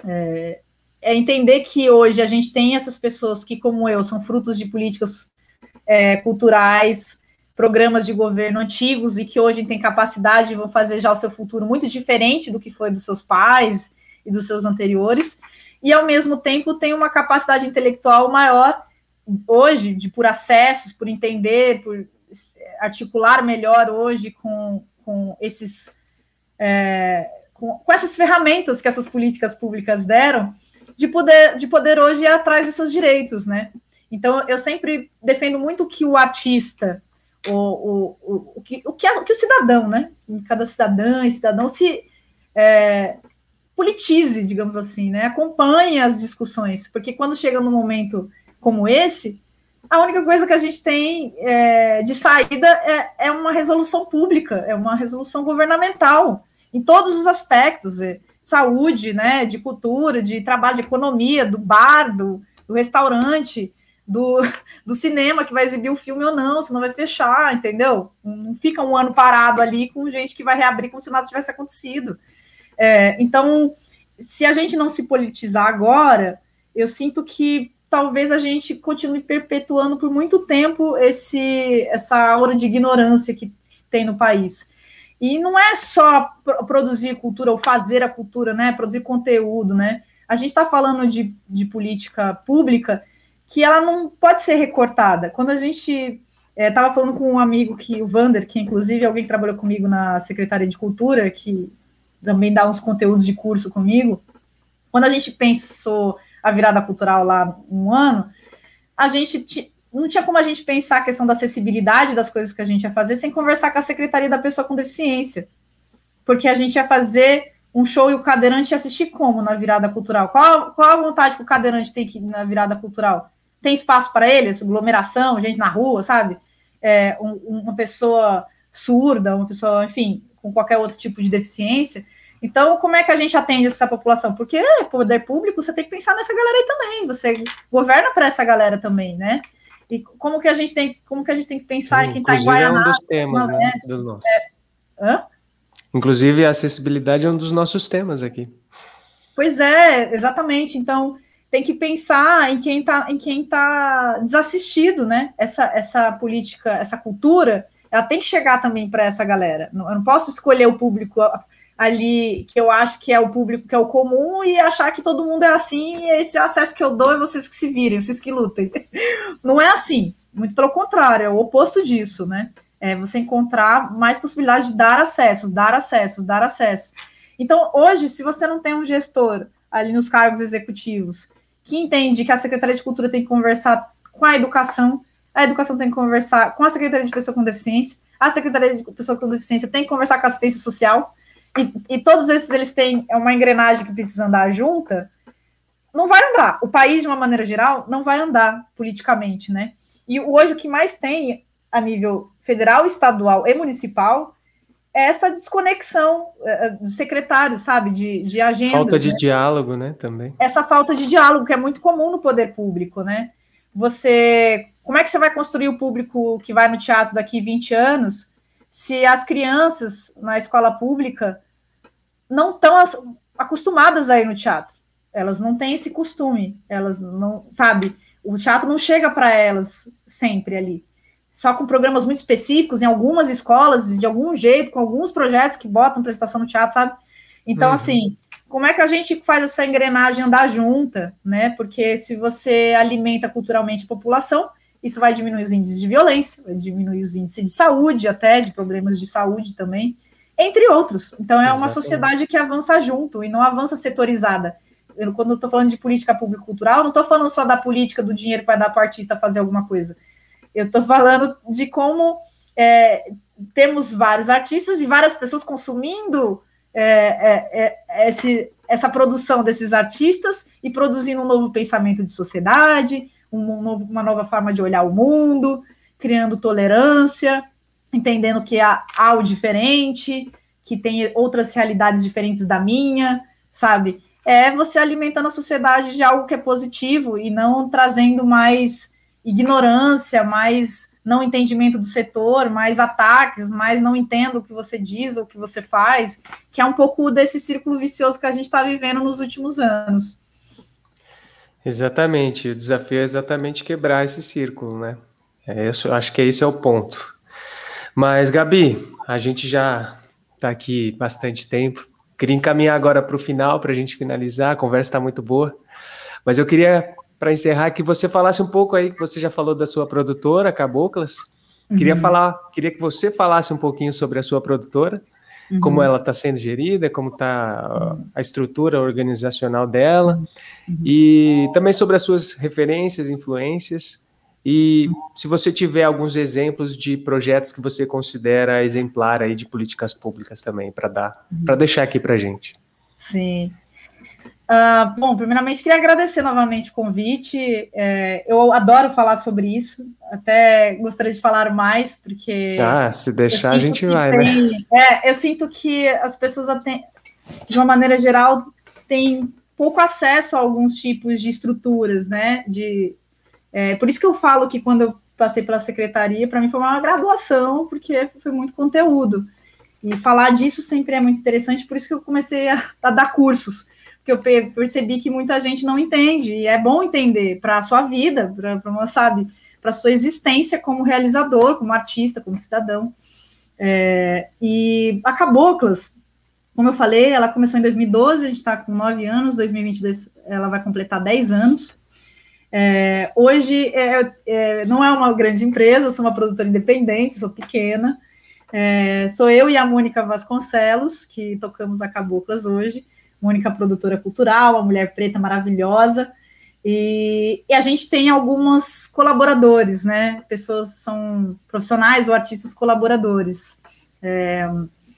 É, é entender que hoje a gente tem essas pessoas que, como eu, são frutos de políticas é, culturais, programas de governo antigos e que hoje têm capacidade e vão fazer já o seu futuro muito diferente do que foi dos seus pais e dos seus anteriores, e ao mesmo tempo tem uma capacidade intelectual maior hoje, de por acessos, por entender, por articular melhor hoje com, com esses é, com, com, essas ferramentas que essas políticas públicas deram, de poder, de poder hoje ir atrás dos seus direitos, né? Então, eu sempre defendo muito que o artista, o, o, o, que, o, que, o que o cidadão, né? Cada cidadã e cidadão se é, politize, digamos assim, né? Acompanhe as discussões, porque quando chega num momento como esse, a única coisa que a gente tem é, de saída é, é, uma resolução pública, é uma resolução governamental, em todos os aspectos, é, saúde, né, de cultura, de trabalho, de economia, do bar, do, do restaurante, do, do cinema que vai exibir o filme ou não, senão vai fechar, entendeu? Não fica um ano parado ali com gente que vai reabrir como se nada tivesse acontecido. É, então, se a gente não se politizar agora, eu sinto que talvez a gente continue perpetuando por muito tempo esse essa aura de ignorância que tem no país. E não é só produzir cultura ou fazer a cultura, né? Produzir conteúdo, né? A gente está falando de, de política pública que ela não pode ser recortada. Quando a gente estava é, falando com um amigo que o Vander, que inclusive é alguém que trabalhou comigo na Secretaria de Cultura, que também dá uns conteúdos de curso comigo. Quando a gente pensou a virada cultural lá um ano, a gente não tinha como a gente pensar a questão da acessibilidade das coisas que a gente ia fazer sem conversar com a Secretaria da Pessoa com Deficiência. Porque a gente ia fazer um show e o cadeirante ia assistir como na virada cultural? Qual, qual a vontade que o cadeirante tem que na virada cultural? Tem espaço para eles, aglomeração, gente na rua, sabe? É, um, uma pessoa surda, uma pessoa, enfim, com qualquer outro tipo de deficiência. Então, como é que a gente atende essa população? Porque é, poder público, você tem que pensar nessa galera aí também. Você governa para essa galera também, né? E como que a gente tem, como que a gente tem que pensar Sim, em quem está em Guaianá? é um dos temas, né, né? Dos nossos. É? Inclusive, a acessibilidade é um dos nossos temas aqui. Pois é, exatamente. Então, tem que pensar em quem está em quem tá desassistido, né? Essa, essa política, essa cultura, ela tem que chegar também para essa galera. Eu não posso escolher o público ali que eu acho que é o público que é o comum e achar que todo mundo é assim e esse acesso que eu dou é vocês que se virem, vocês que lutem. Não é assim, muito pelo contrário, é o oposto disso, né? É você encontrar mais possibilidades de dar acessos, dar acessos, dar acessos. Então, hoje, se você não tem um gestor ali nos cargos executivos que entende que a Secretaria de Cultura tem que conversar com a educação, a educação tem que conversar com a Secretaria de Pessoa com Deficiência, a Secretaria de Pessoa com Deficiência tem que conversar com a assistência social, e, e todos esses eles têm uma engrenagem que precisa andar junta, não vai andar. O país, de uma maneira geral, não vai andar politicamente, né? E hoje o que mais tem a nível federal, estadual e municipal é essa desconexão uh, do secretário, sabe, de, de agenda. Falta de né? diálogo, né, também. Essa falta de diálogo que é muito comum no poder público, né? Você, como é que você vai construir o público que vai no teatro daqui 20 anos se as crianças na escola pública não estão acostumadas a ir no teatro. Elas não têm esse costume, elas não, sabe, o teatro não chega para elas sempre ali. Só com programas muito específicos, em algumas escolas, de algum jeito, com alguns projetos que botam prestação no teatro, sabe? Então, uhum. assim, como é que a gente faz essa engrenagem andar junta, né? Porque se você alimenta culturalmente a população, isso vai diminuir os índices de violência, vai diminuir os índices de saúde, até de problemas de saúde também, entre outros. Então, é Exatamente. uma sociedade que avança junto e não avança setorizada. Eu, quando eu estou falando de política pública cultural, não estou falando só da política do dinheiro que vai dar para o artista fazer alguma coisa. Eu estou falando de como é, temos vários artistas e várias pessoas consumindo é, é, é esse, essa produção desses artistas e produzindo um novo pensamento de sociedade, um novo, uma nova forma de olhar o mundo, criando tolerância, entendendo que há, há o diferente, que tem outras realidades diferentes da minha, sabe? É você alimentando a sociedade de algo que é positivo e não trazendo mais ignorância, mais não entendimento do setor, mais ataques, mais não entendo o que você diz ou o que você faz, que é um pouco desse círculo vicioso que a gente está vivendo nos últimos anos. Exatamente, o desafio é exatamente quebrar esse círculo, né? É isso, acho que esse é o ponto. Mas, Gabi, a gente já está aqui bastante tempo. Queria encaminhar agora para o final, para a gente finalizar. A conversa está muito boa. Mas eu queria, para encerrar, que você falasse um pouco aí, que você já falou da sua produtora, Caboclas. Queria uhum. falar, queria que você falasse um pouquinho sobre a sua produtora, uhum. como ela está sendo gerida, como está a estrutura organizacional dela, uhum. e também sobre as suas referências, influências e se você tiver alguns exemplos de projetos que você considera exemplar aí de políticas públicas também para dar, uhum. para deixar aqui para gente. Sim. Uh, bom, primeiramente queria agradecer novamente o convite. É, eu adoro falar sobre isso. Até gostaria de falar mais, porque. Ah, se deixar a gente vai, tem, né? É, eu sinto que as pessoas, de uma maneira geral, têm pouco acesso a alguns tipos de estruturas, né? De é, por isso que eu falo que quando eu passei pela secretaria, para mim foi uma graduação, porque foi muito conteúdo. E falar disso sempre é muito interessante, por isso que eu comecei a, a dar cursos, porque eu percebi que muita gente não entende, e é bom entender para a sua vida, para uma, sabe, para a sua existência como realizador, como artista, como cidadão. É, e a Caboclas, como eu falei, ela começou em 2012, a gente está com nove anos, 2022 ela vai completar 10 anos. É, hoje é, é, não é uma grande empresa, sou uma produtora independente, sou pequena. É, sou eu e a Mônica Vasconcelos, que tocamos a Caboclas hoje. Mônica, produtora cultural, uma mulher preta maravilhosa. E, e, a gente tem alguns colaboradores, né? Pessoas são profissionais ou artistas colaboradores. É,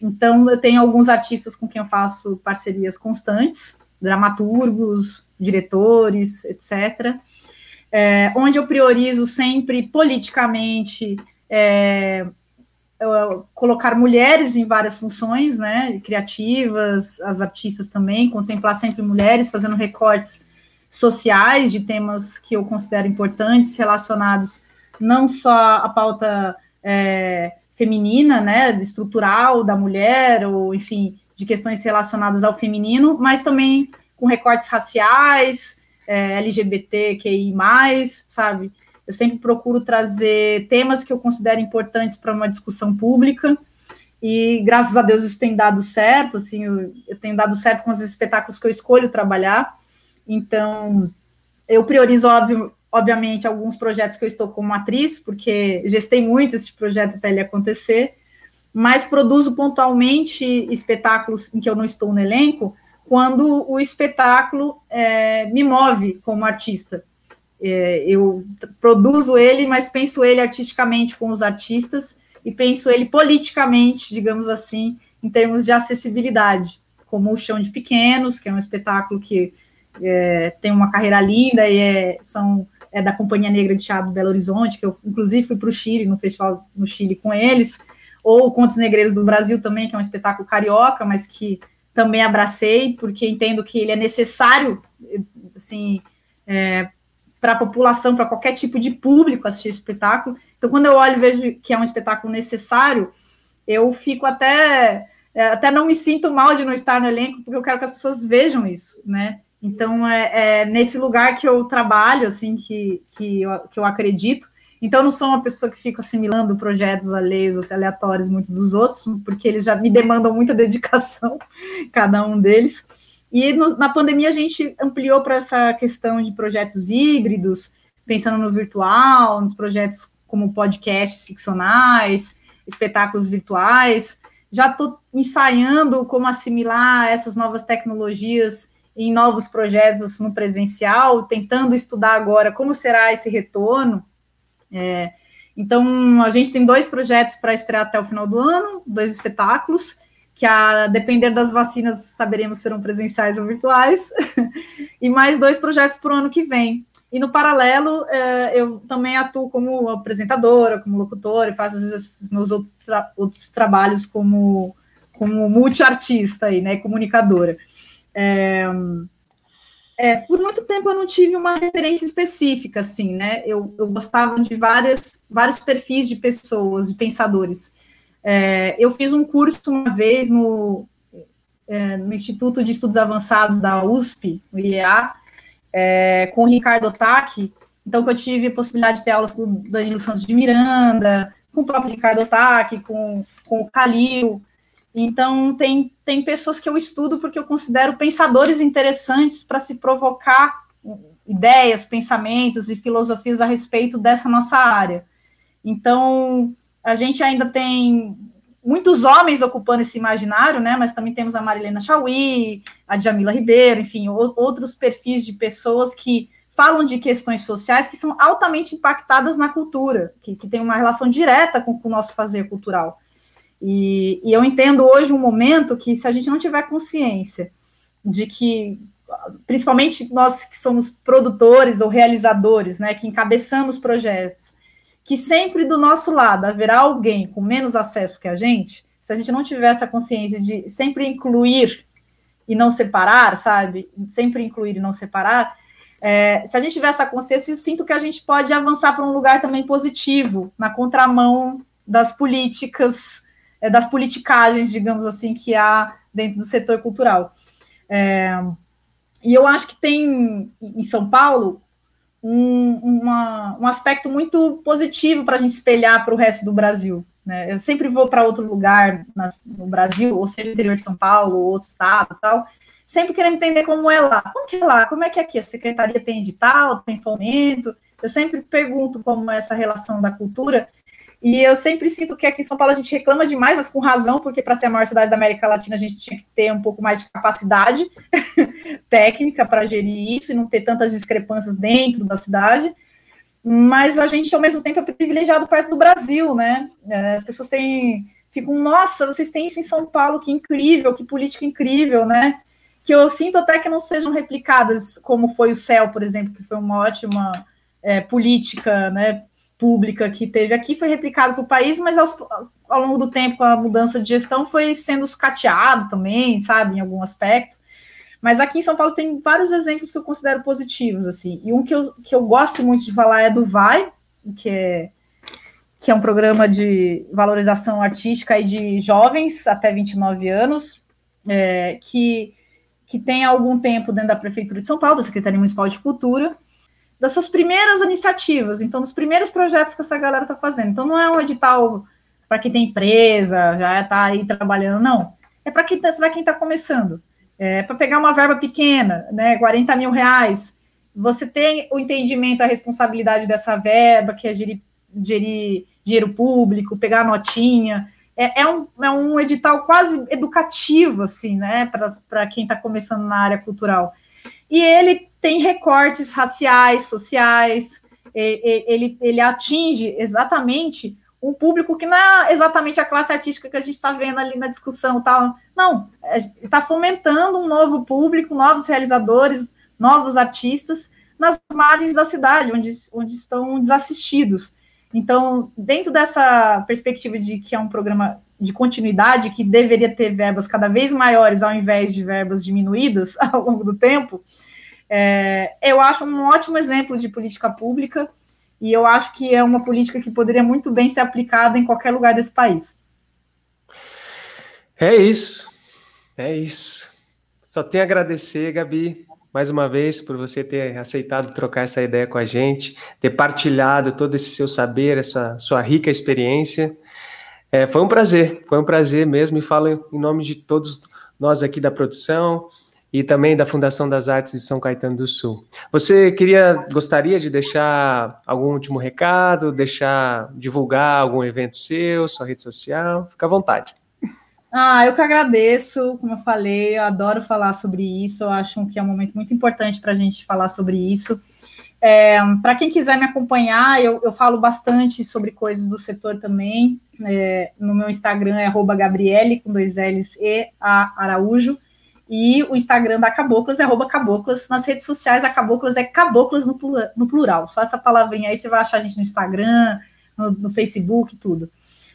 então, eu tenho alguns artistas com quem eu faço parcerias constantes, dramaturgos, diretores, etc é, onde eu priorizo sempre politicamente é, colocar mulheres em várias funções, né, criativas, as artistas também, contemplar sempre mulheres, fazendo recortes sociais de temas que eu considero importantes, relacionados não só à pauta é, feminina, né, estrutural da mulher, ou enfim, de questões relacionadas ao feminino, mas também com recortes raciais, é, LGBTQI+, sabe? Eu sempre procuro trazer temas que eu considero importantes para uma discussão pública, e graças a Deus isso tem dado certo, assim, eu, eu tenho dado certo com os espetáculos que eu escolho trabalhar, então eu priorizo, óbvio, obviamente, alguns projetos que eu estou como atriz, porque gestei muito esse projeto até ele acontecer, mas produzo pontualmente espetáculos em que eu não estou no elenco, quando o espetáculo é, me move como artista. É, eu produzo ele, mas penso ele artisticamente com os artistas e penso ele politicamente, digamos assim, em termos de acessibilidade, como o Chão de Pequenos, que é um espetáculo que é, tem uma carreira linda e é, são é da Companhia Negra de Teatro Belo Horizonte, que eu inclusive fui para o Chile, no festival no Chile com eles, ou Contos Negreiros do Brasil também, que é um espetáculo carioca, mas que também abracei, porque entendo que ele é necessário, assim, é, para a população, para qualquer tipo de público assistir espetáculo. Então, quando eu olho e vejo que é um espetáculo necessário, eu fico até é, até não me sinto mal de não estar no elenco, porque eu quero que as pessoas vejam isso, né? Então, é, é, nesse lugar que eu trabalho, assim, que, que, eu, que eu acredito. Então, eu não sou uma pessoa que fica assimilando projetos alheios, assim, aleatórios, muito dos outros, porque eles já me demandam muita dedicação, cada um deles. E no, na pandemia, a gente ampliou para essa questão de projetos híbridos, pensando no virtual, nos projetos como podcasts ficcionais, espetáculos virtuais. Já estou ensaiando como assimilar essas novas tecnologias em novos projetos no presencial, tentando estudar agora como será esse retorno. É, então, a gente tem dois projetos para estrear até o final do ano, dois espetáculos, que a depender das vacinas saberemos serão presenciais ou virtuais, e mais dois projetos para o ano que vem. E no paralelo, é, eu também atuo como apresentadora, como locutora, e faço os meus outros, tra outros trabalhos como, como multiartista aí, né, comunicadora. É, é, por muito tempo eu não tive uma referência específica, assim, né? Eu, eu gostava de várias, vários perfis de pessoas, de pensadores. É, eu fiz um curso uma vez no, é, no Instituto de Estudos Avançados da USP, o IEA, é, com o Ricardo Otaki, então eu tive a possibilidade de ter aulas com o Danilo Santos de Miranda, com o próprio Ricardo Otaki, com, com o Calil, então, tem, tem pessoas que eu estudo porque eu considero pensadores interessantes para se provocar ideias, pensamentos e filosofias a respeito dessa nossa área. Então, a gente ainda tem muitos homens ocupando esse imaginário, né? Mas também temos a Marilena Chauí, a Jamila Ribeiro, enfim, outros perfis de pessoas que falam de questões sociais que são altamente impactadas na cultura, que, que tem uma relação direta com, com o nosso fazer cultural. E, e eu entendo hoje um momento que, se a gente não tiver consciência de que, principalmente nós que somos produtores ou realizadores, né, que encabeçamos projetos, que sempre do nosso lado haverá alguém com menos acesso que a gente, se a gente não tiver essa consciência de sempre incluir e não separar, sabe? Sempre incluir e não separar, é, se a gente tiver essa consciência, eu sinto que a gente pode avançar para um lugar também positivo, na contramão das políticas é, das politicagens, digamos assim, que há dentro do setor cultural. É, e eu acho que tem em São Paulo um, uma, um aspecto muito positivo para a gente espelhar para o resto do Brasil. Né? Eu sempre vou para outro lugar nas, no Brasil, ou seja, interior de São Paulo, ou outro estado tal, sempre querendo entender como é lá. Como que é lá? Como é que é aqui? A secretaria tem edital, tem fomento? Eu sempre pergunto como é essa relação da cultura, e eu sempre sinto que aqui em São Paulo a gente reclama demais, mas com razão, porque para ser a maior cidade da América Latina a gente tinha que ter um pouco mais de capacidade técnica para gerir isso e não ter tantas discrepâncias dentro da cidade. Mas a gente, ao mesmo tempo, é privilegiado perto do Brasil, né? É, as pessoas têm. Ficam, nossa, vocês têm isso em São Paulo, que incrível, que política incrível, né? Que eu sinto até que não sejam replicadas, como foi o CEL, por exemplo, que foi uma ótima é, política, né? Pública que teve aqui foi replicado para o país, mas aos, ao longo do tempo, com a mudança de gestão, foi sendo sucateado também, sabe, em algum aspecto. Mas aqui em São Paulo tem vários exemplos que eu considero positivos, assim. E um que eu, que eu gosto muito de falar é do Vai, que é, que é um programa de valorização artística e de jovens até 29 anos, é, que que tem algum tempo dentro da Prefeitura de São Paulo, da Secretaria Municipal de Cultura, das suas primeiras iniciativas, então, dos primeiros projetos que essa galera está fazendo. Então, não é um edital para quem tem empresa, já está aí trabalhando, não. É para quem está tá começando. É para pegar uma verba pequena, né, 40 mil reais, você tem o entendimento, a responsabilidade dessa verba, que é gerir, gerir dinheiro público, pegar notinha. É, é, um, é um edital quase educativo, assim, né, para quem está começando na área cultural. E ele tem recortes raciais, sociais, ele, ele atinge exatamente um público que não é exatamente a classe artística que a gente está vendo ali na discussão, tal. Não, está é, fomentando um novo público, novos realizadores, novos artistas nas margens da cidade, onde, onde estão desassistidos. Então, dentro dessa perspectiva de que é um programa de continuidade, que deveria ter verbas cada vez maiores ao invés de verbas diminuídas ao longo do tempo, é, eu acho um ótimo exemplo de política pública e eu acho que é uma política que poderia muito bem ser aplicada em qualquer lugar desse país. É isso, é isso. Só tenho a agradecer, Gabi mais uma vez por você ter aceitado trocar essa ideia com a gente, ter partilhado todo esse seu saber, essa sua rica experiência. É, foi um prazer, foi um prazer mesmo, e falo em nome de todos nós aqui da produção e também da Fundação das Artes de São Caetano do Sul. Você queria, gostaria de deixar algum último recado, deixar divulgar algum evento seu, sua rede social? Fica à vontade. Ah, eu que agradeço, como eu falei, eu adoro falar sobre isso, eu acho que é um momento muito importante para a gente falar sobre isso. É, para quem quiser me acompanhar, eu, eu, falo bastante sobre coisas do setor também. É, no meu Instagram é Gabriele, com dois L's e A Araújo. E o Instagram da Caboclas é arroba Caboclas. Nas redes sociais, a Caboclas é Caboclas no, no plural. Só essa palavrinha aí você vai achar a gente no Instagram, no, no Facebook, tudo.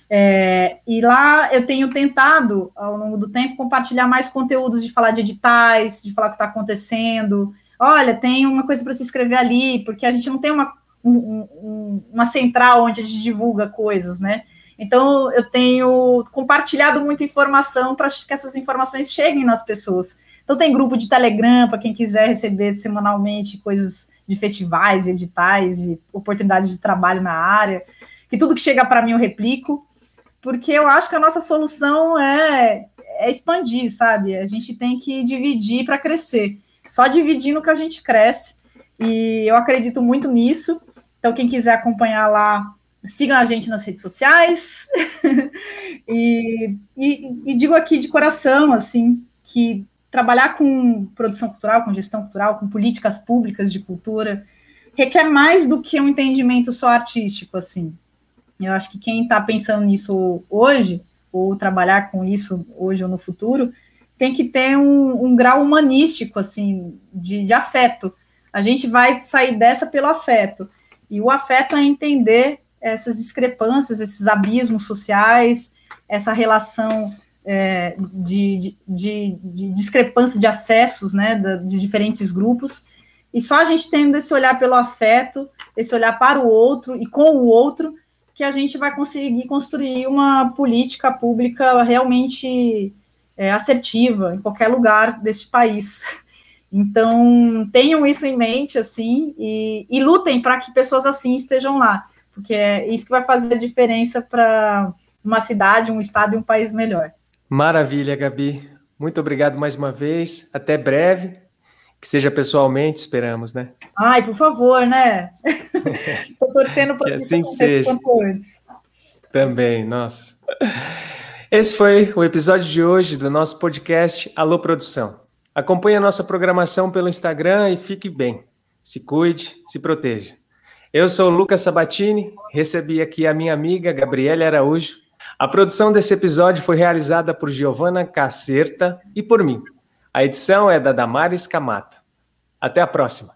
É, e lá eu tenho tentado, ao longo do tempo, compartilhar mais conteúdos de falar de editais, de falar o que está acontecendo. Olha, tem uma coisa para se inscrever ali, porque a gente não tem uma, um, uma central onde a gente divulga coisas, né? Então, eu tenho compartilhado muita informação para que essas informações cheguem nas pessoas. Então, tem grupo de Telegram para quem quiser receber semanalmente coisas de festivais, editais e oportunidades de trabalho na área. Que tudo que chega para mim eu replico porque eu acho que a nossa solução é, é expandir, sabe? A gente tem que dividir para crescer. Só dividindo que a gente cresce. E eu acredito muito nisso. Então, quem quiser acompanhar lá, sigam a gente nas redes sociais. e, e, e, digo aqui de coração, assim, que trabalhar com produção cultural, com gestão cultural, com políticas públicas de cultura, requer mais do que um entendimento só artístico, assim. Eu acho que quem está pensando nisso hoje, ou trabalhar com isso hoje ou no futuro, tem que ter um, um grau humanístico, assim, de, de, afeto. A gente vai sair dessa pelo afeto. E o afeto é entender essas discrepâncias, esses abismos sociais, essa relação é, de, de, de, discrepância de acessos, né, de diferentes grupos. E só a gente tendo esse olhar pelo afeto, esse olhar para o outro e com o outro, que a gente vai conseguir construir uma política pública realmente é, assertiva em qualquer lugar deste país. Então, tenham isso em mente, assim, e, e lutem para que pessoas assim estejam lá, porque é isso que vai fazer a diferença para uma cidade, um estado e um país melhor. Maravilha, Gabi. Muito obrigado mais uma vez. Até breve. Que seja pessoalmente, esperamos, né? Ai, por favor, né? Estou torcendo para que, que assim seja. Antes. Também, nossa. Esse foi o episódio de hoje do nosso podcast Alô Produção. Acompanhe a nossa programação pelo Instagram e fique bem. Se cuide, se proteja. Eu sou o Lucas Sabatini, recebi aqui a minha amiga Gabriela Araújo. A produção desse episódio foi realizada por Giovana Cacerta e por mim. A edição é da Damares Camata. Até a próxima.